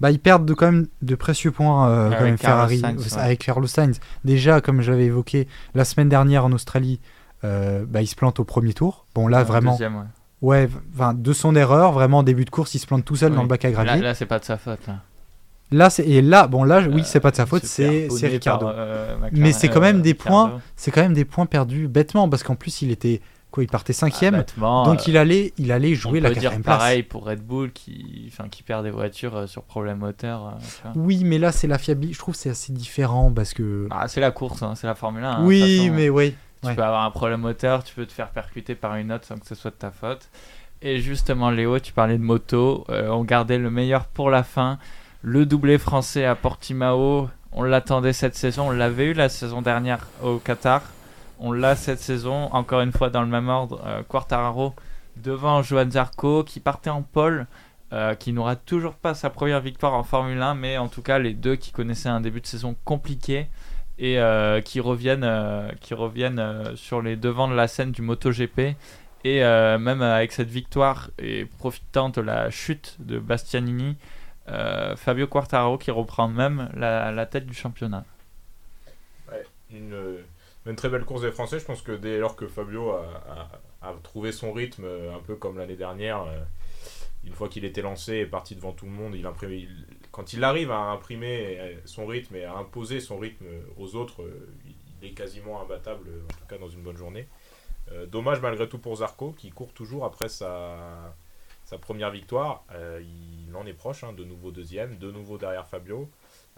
bah, ils perdent de, quand même de précieux points quand même, Ferrari Sainz, ouais. avec Carlos Sainz. Déjà, comme j'avais évoqué la semaine dernière en Australie, bah, il se plante au premier tour. Bon, là, Euh, vraiment, deuxième, ouais. ouais, enfin, de son erreur, vraiment, en début de course, il se plante tout seul Oui. dans le bac à Là, gravier. Là, là, c'est pas de sa faute. Là. c'est et là, bon, là, oui, Euh, c'est pas de sa faute, c'est Ricardo. par, euh, Mais c'est quand même des Ricardo. points C'est quand même des points perdus bêtement parce qu'en plus, il était quoi Il partait cinquième, Ah, donc euh, il allait, il allait on jouer peut la dire quatrième place. pareil pour Red Bull qui, enfin, qui perd des voitures euh, sur problème moteur. euh. Oui, mais là, c'est la fiabilité. Je trouve que c'est assez différent parce que. Ah, c'est la course, hein, c'est la Formule 1. hein, oui, façon. mais oui. Tu Ouais. peux avoir un problème moteur, tu peux te faire percuter par une autre sans que ce soit de ta faute. Et justement, Léo, tu parlais de moto. euh, on gardait le meilleur pour la fin. Le doublé français à Portimao, on l'attendait cette saison. On l'avait eu la saison dernière au Qatar. On l'a cette saison, encore une fois dans le même ordre. euh, Quartararo devant Johan Zarco qui partait en pole. euh, qui n'aura toujours pas sa première victoire en Formule 1, mais en tout cas les deux qui connaissaient un début de saison compliqué et euh, qui reviennent, euh, qui reviennent euh, sur les devants de la scène du MotoGP. Et même avec cette victoire et profitant de la chute de Bastianini, Fabio Quartararo qui reprend même la, tête du championnat. Une, euh, une très belle course des Français. Je pense que dès lors que Fabio a, trouvé son rythme, un peu comme l'année dernière, une fois qu'il était lancé et parti devant tout le monde, il imprime- il- quand il arrive à imprimer euh, son rythme et à imposer son rythme aux autres, euh, il est quasiment imbattable, en tout cas dans une bonne journée. Euh, dommage malgré tout pour Zarco, qui court toujours après sa, première victoire. Euh, il en est proche, hein, de nouveau deuxième, de nouveau derrière Fabio.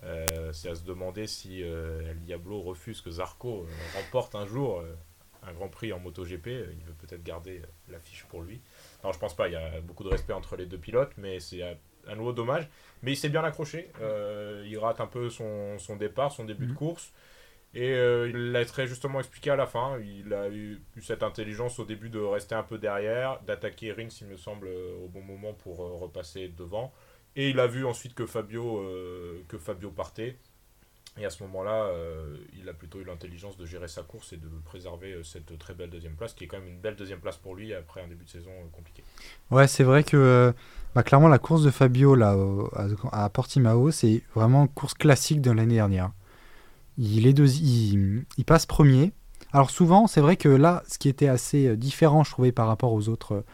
Euh, c'est à se demander si euh, Diablo refuse que Zarco euh, remporte un jour euh, un Grand Prix en MotoGP. Euh, Il veut peut-être garder euh, l'affiche pour lui. Non, je pense pas. Il y a beaucoup de respect entre les deux pilotes, mais c'est à, à nouveau dommage. Mais il s'est bien accroché. Euh, il rate un peu son, son départ, son début de Mhm. course. Et euh, il l'a très justement expliqué à la fin. Il a eu, eu cette intelligence au début de rester un peu derrière, d'attaquer Rins, il me semble, euh, au bon moment pour euh, repasser devant. Et il a vu ensuite que Fabio, que Fabio partait. Et à ce moment-là, euh, il a plutôt eu l'intelligence de gérer sa course et de préserver euh, cette très belle deuxième place, qui est quand même une belle deuxième place pour lui après un début de saison euh, compliqué. Ouais, c'est vrai que bah, clairement la course de Fabio là à, Portimao, c'est vraiment une course classique de l'année dernière. Il est deux- il, passe premier. Alors souvent, c'est vrai que là, ce qui était assez différent, je trouvais par rapport aux autres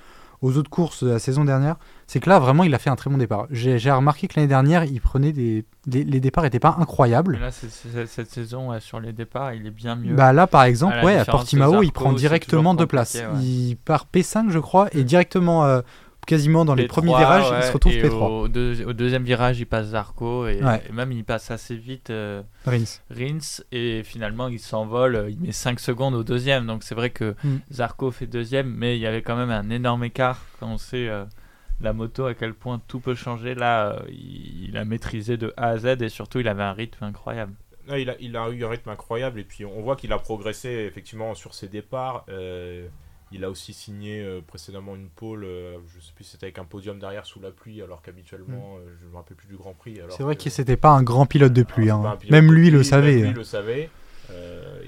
aux autres courses de la saison dernière, c'est que là vraiment, il a fait un très bon départ. J'ai remarqué que l'année dernière, il prenait des, les départs étaient pas incroyables. Là, cette saison, ouais, sur les départs, il est bien mieux. Bah là, par exemple, À ouais, à Portimao, il prend directement deux places. ouais. Il part P5, je crois, et directement, euh, quasiment dans les P3, premiers virages, il se retrouve et P3. Au, deux- au deuxième virage, il passe Zarco et, Ouais. et même il passe assez vite euh, Rins. Rins et finalement il s'envole. euh, Il met 5 secondes au deuxième. Donc c'est vrai que Mm. Zarco fait deuxième, mais il y avait quand même un énorme écart quand on sait euh, la moto à quel point tout peut changer. Là, euh, il, il a maîtrisé de A à Z et surtout il avait un rythme incroyable. Ah, il, a, il a eu un rythme incroyable et puis on voit qu'il a progressé effectivement sur ses départs. Euh, il a aussi signé euh, précédemment une pole, euh, je sais plus si c'était avec un podium derrière sous la pluie, alors qu'habituellement, euh, je me rappelle plus du Grand Prix. C'est vrai que- c'était pas un grand pilote de pluie. Hein. pilote Même de lui le pluie, savait. même lui hein. le savait.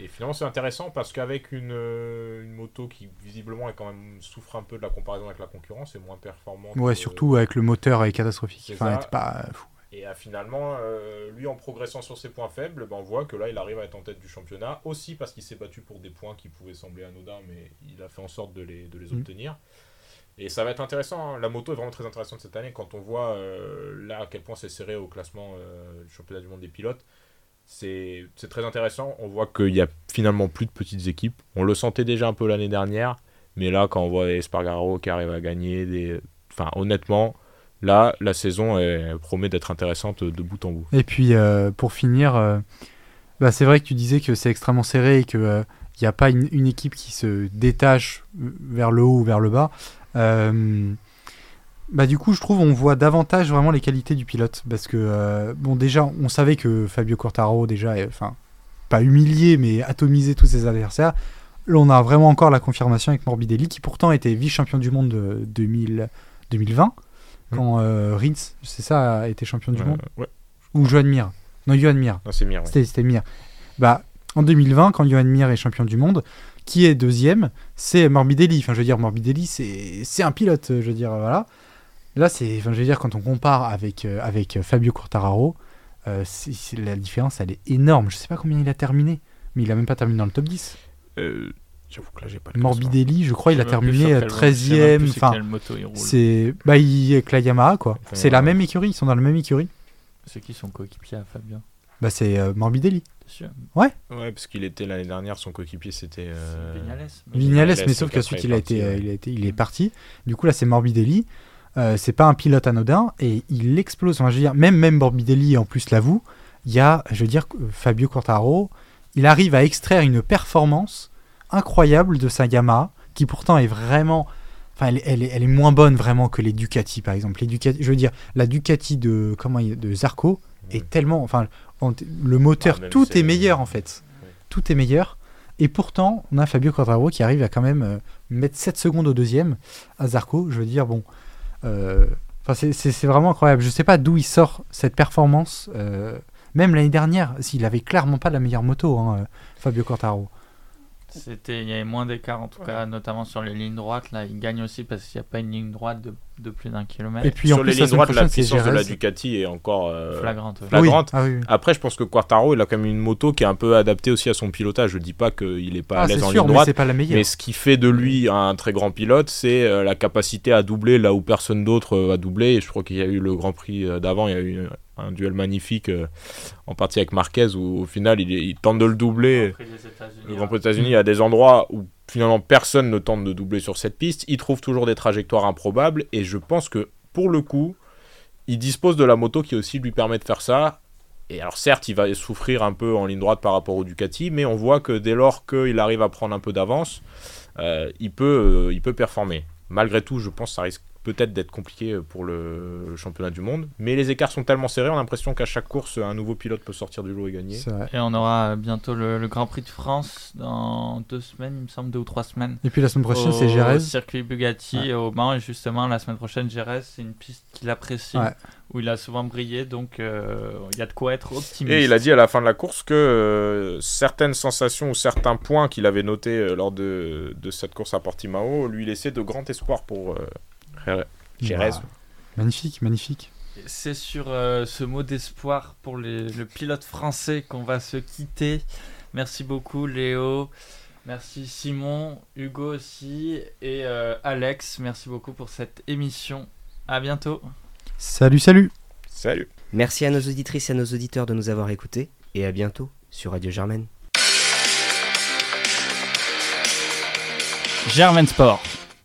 Et finalement, c'est intéressant parce qu'avec une, euh, une moto qui visiblement est quand même souffre un peu de la comparaison avec la concurrence, est moins performante. Ouais, surtout avec le moteur est catastrophique. c'est Enfin, pas euh, fou. Et euh, finalement, euh, lui en progressant sur ses points faibles, ben, on voit que là il arrive à être en tête du championnat, aussi parce qu'il s'est battu pour des points qui pouvaient sembler anodins, mais il a fait en sorte de les, de les Mhm. obtenir. Et ça va être intéressant, hein. la moto est vraiment très intéressante cette année quand on voit euh, là à quel point c'est serré au classement euh, du championnat du monde des pilotes. C'est très intéressant, on voit qu'il y a finalement plus de petites équipes. On le sentait déjà un peu l'année dernière, mais là quand on voit Espargaro qui arrive à gagner, des... honnêtement, là la saison promet d'être intéressante de bout en bout. Et puis, euh, pour finir, euh, bah, c'est vrai que tu disais que c'est extrêmement serré et qu'il n'y a pas une équipe qui se détache vers le haut ou vers le bas. Bah, du coup, je trouve on voit davantage vraiment les qualités du pilote. Parce que, euh, bon, déjà, on savait que Fabio Quartaro, déjà, enfin, pas humilié, mais atomisé tous ses adversaires. Là, on a vraiment encore la confirmation avec Morbidelli, qui pourtant était vice-champion du monde de 2000 2020. quand euh, Rins, c'est ça, a été champion du Euh, monde? ouais. Ou Johan Mir? Non, Johan Mir. Non, c'est Mir. ouais. C'était Mir. Bah, en 2020, quand Johan Mir est champion du monde, qui est deuxième C'est Morbidelli. Enfin, je veux dire, Morbidelli, c'est c'est un pilote. Je veux dire, voilà. Là, c'est, enfin, je veux dire, quand on compare avec, euh, avec euh, Fabio Quartararo, euh, c'est- c'est- la différence, elle est énorme. Je sais pas combien il a terminé, mais il a même pas terminé dans le top 10. Euh, J'avoue que là, j'ai pas le Morbidelli, je crois, il a Je sais même plus terminé sur euh, quelle- je sais même 13e. plus sur Enfin, quelle moto il roule. c'est. Bah, il est avec la Yamaha, quoi. Enfin, C'est la même écurie, ils sont dans la même écurie. C'est qui son coéquipier à Fabien? Bah, c'est euh, Morbidelli. T'es sûr Ouais, parce qu'il était l'année dernière, son coéquipier, c'était. euh, C'est Vignales. Vignales, Vignales, mais sauf donc qu'ensuite après, il a il est été, parti, euh, ouais. il a été, il est parti. Du coup là c'est Morbidelli. Euh, c'est pas un pilote anodin et il explose. Enfin, je veux dire, même même Morbidelli en plus l'avoue. Il y a, je veux dire, euh, Fabio Quartararo. Il arrive à extraire une performance incroyable de sa Yamaha, qui pourtant est vraiment, enfin elle, est- elle est, elle est moins bonne vraiment que les Ducati par exemple. Les Ducati, je veux dire, la Ducati de comment de Zarco est tellement, enfin en- le moteur, Ah, tout est meilleur en fait. Tout est meilleur. Et pourtant, on a Fabio Quartararo qui arrive à quand même euh, mettre 7 secondes au deuxième à Zarco. Je veux dire, bon. Euh, c'est- vraiment incroyable. Je sais pas d'où il sort cette performance. euh, même l'année dernière, s'il avait clairement pas la meilleure moto, hein, euh, Fabio Quartararo. C'était, il y avait moins d'écart en tout cas, notamment sur les lignes droites. Là, il gagne aussi parce qu'il n'y a pas une ligne droite de, de plus d'un kilomètre. Et puis Sur en les plus, lignes droites, la puissance de la. Ducati est encore. euh, Flagrante. ouais. Flagrante. Oui. Ah oui, oui. Après, je pense que Quartaro, il a quand même une moto qui est un peu adaptée aussi à son pilotage. Je dis pas qu'il est pas à Ah, c'est l'aise en sûr, ligne mais droite. c'est pas la meilleure. Mais ce qui fait de lui un très grand pilote, c'est euh, la capacité à doubler là où personne d'autre euh, a doublé. Et je crois qu'il y a eu le Grand Prix d'avant, il y a eu un duel magnifique euh, en partie avec Marquez où au final il, tente de le doubler. Le Grand hein. Prix des États-Unis, il y a des endroits où finalement personne ne tente de doubler sur cette piste. Il trouve toujours des trajectoires improbables et je pense que pour le coup, il dispose de la moto qui aussi lui permet de faire ça. Et alors certes, il va souffrir un peu en ligne droite par rapport au Ducati, mais on voit que dès lors qu'il arrive à prendre un peu d'avance, euh, il, peut, euh, il peut performer. Malgré tout, je pense que ça risque peut-être d'être compliqué pour le championnat du monde. Mais les écarts sont tellement serrés, on a l'impression qu'à chaque course, un nouveau pilote peut sortir du lot et gagner. Et on aura bientôt le, le Grand Prix de France dans deux semaines, il me semble, deux ou trois semaines. Et puis la semaine prochaine, c'est Jerez. circuit Bugatti au Mans. Et justement, la semaine prochaine, Jerez, c'est une piste qu'il apprécie, Ouais. où il a souvent brillé. Donc, euh, il y a de quoi être optimiste. Et il a dit à la fin de la course que euh, certaines sensations ou certains points qu'il avait notés euh, lors de, de cette course à Portimao lui laissaient de grands espoirs pour euh, Jerez. Bah, magnifique, magnifique. C'est sur euh, ce mot d'espoir pour les- le pilote français qu'on va se quitter. Merci beaucoup Léo, merci Simon, Hugo aussi et euh, Alex. Merci beaucoup pour cette émission. À bientôt. Salut, salut. Salut. Merci à nos auditrices et à nos auditeurs de nous avoir écoutés et à bientôt sur Radio Germaine. Germain Sport.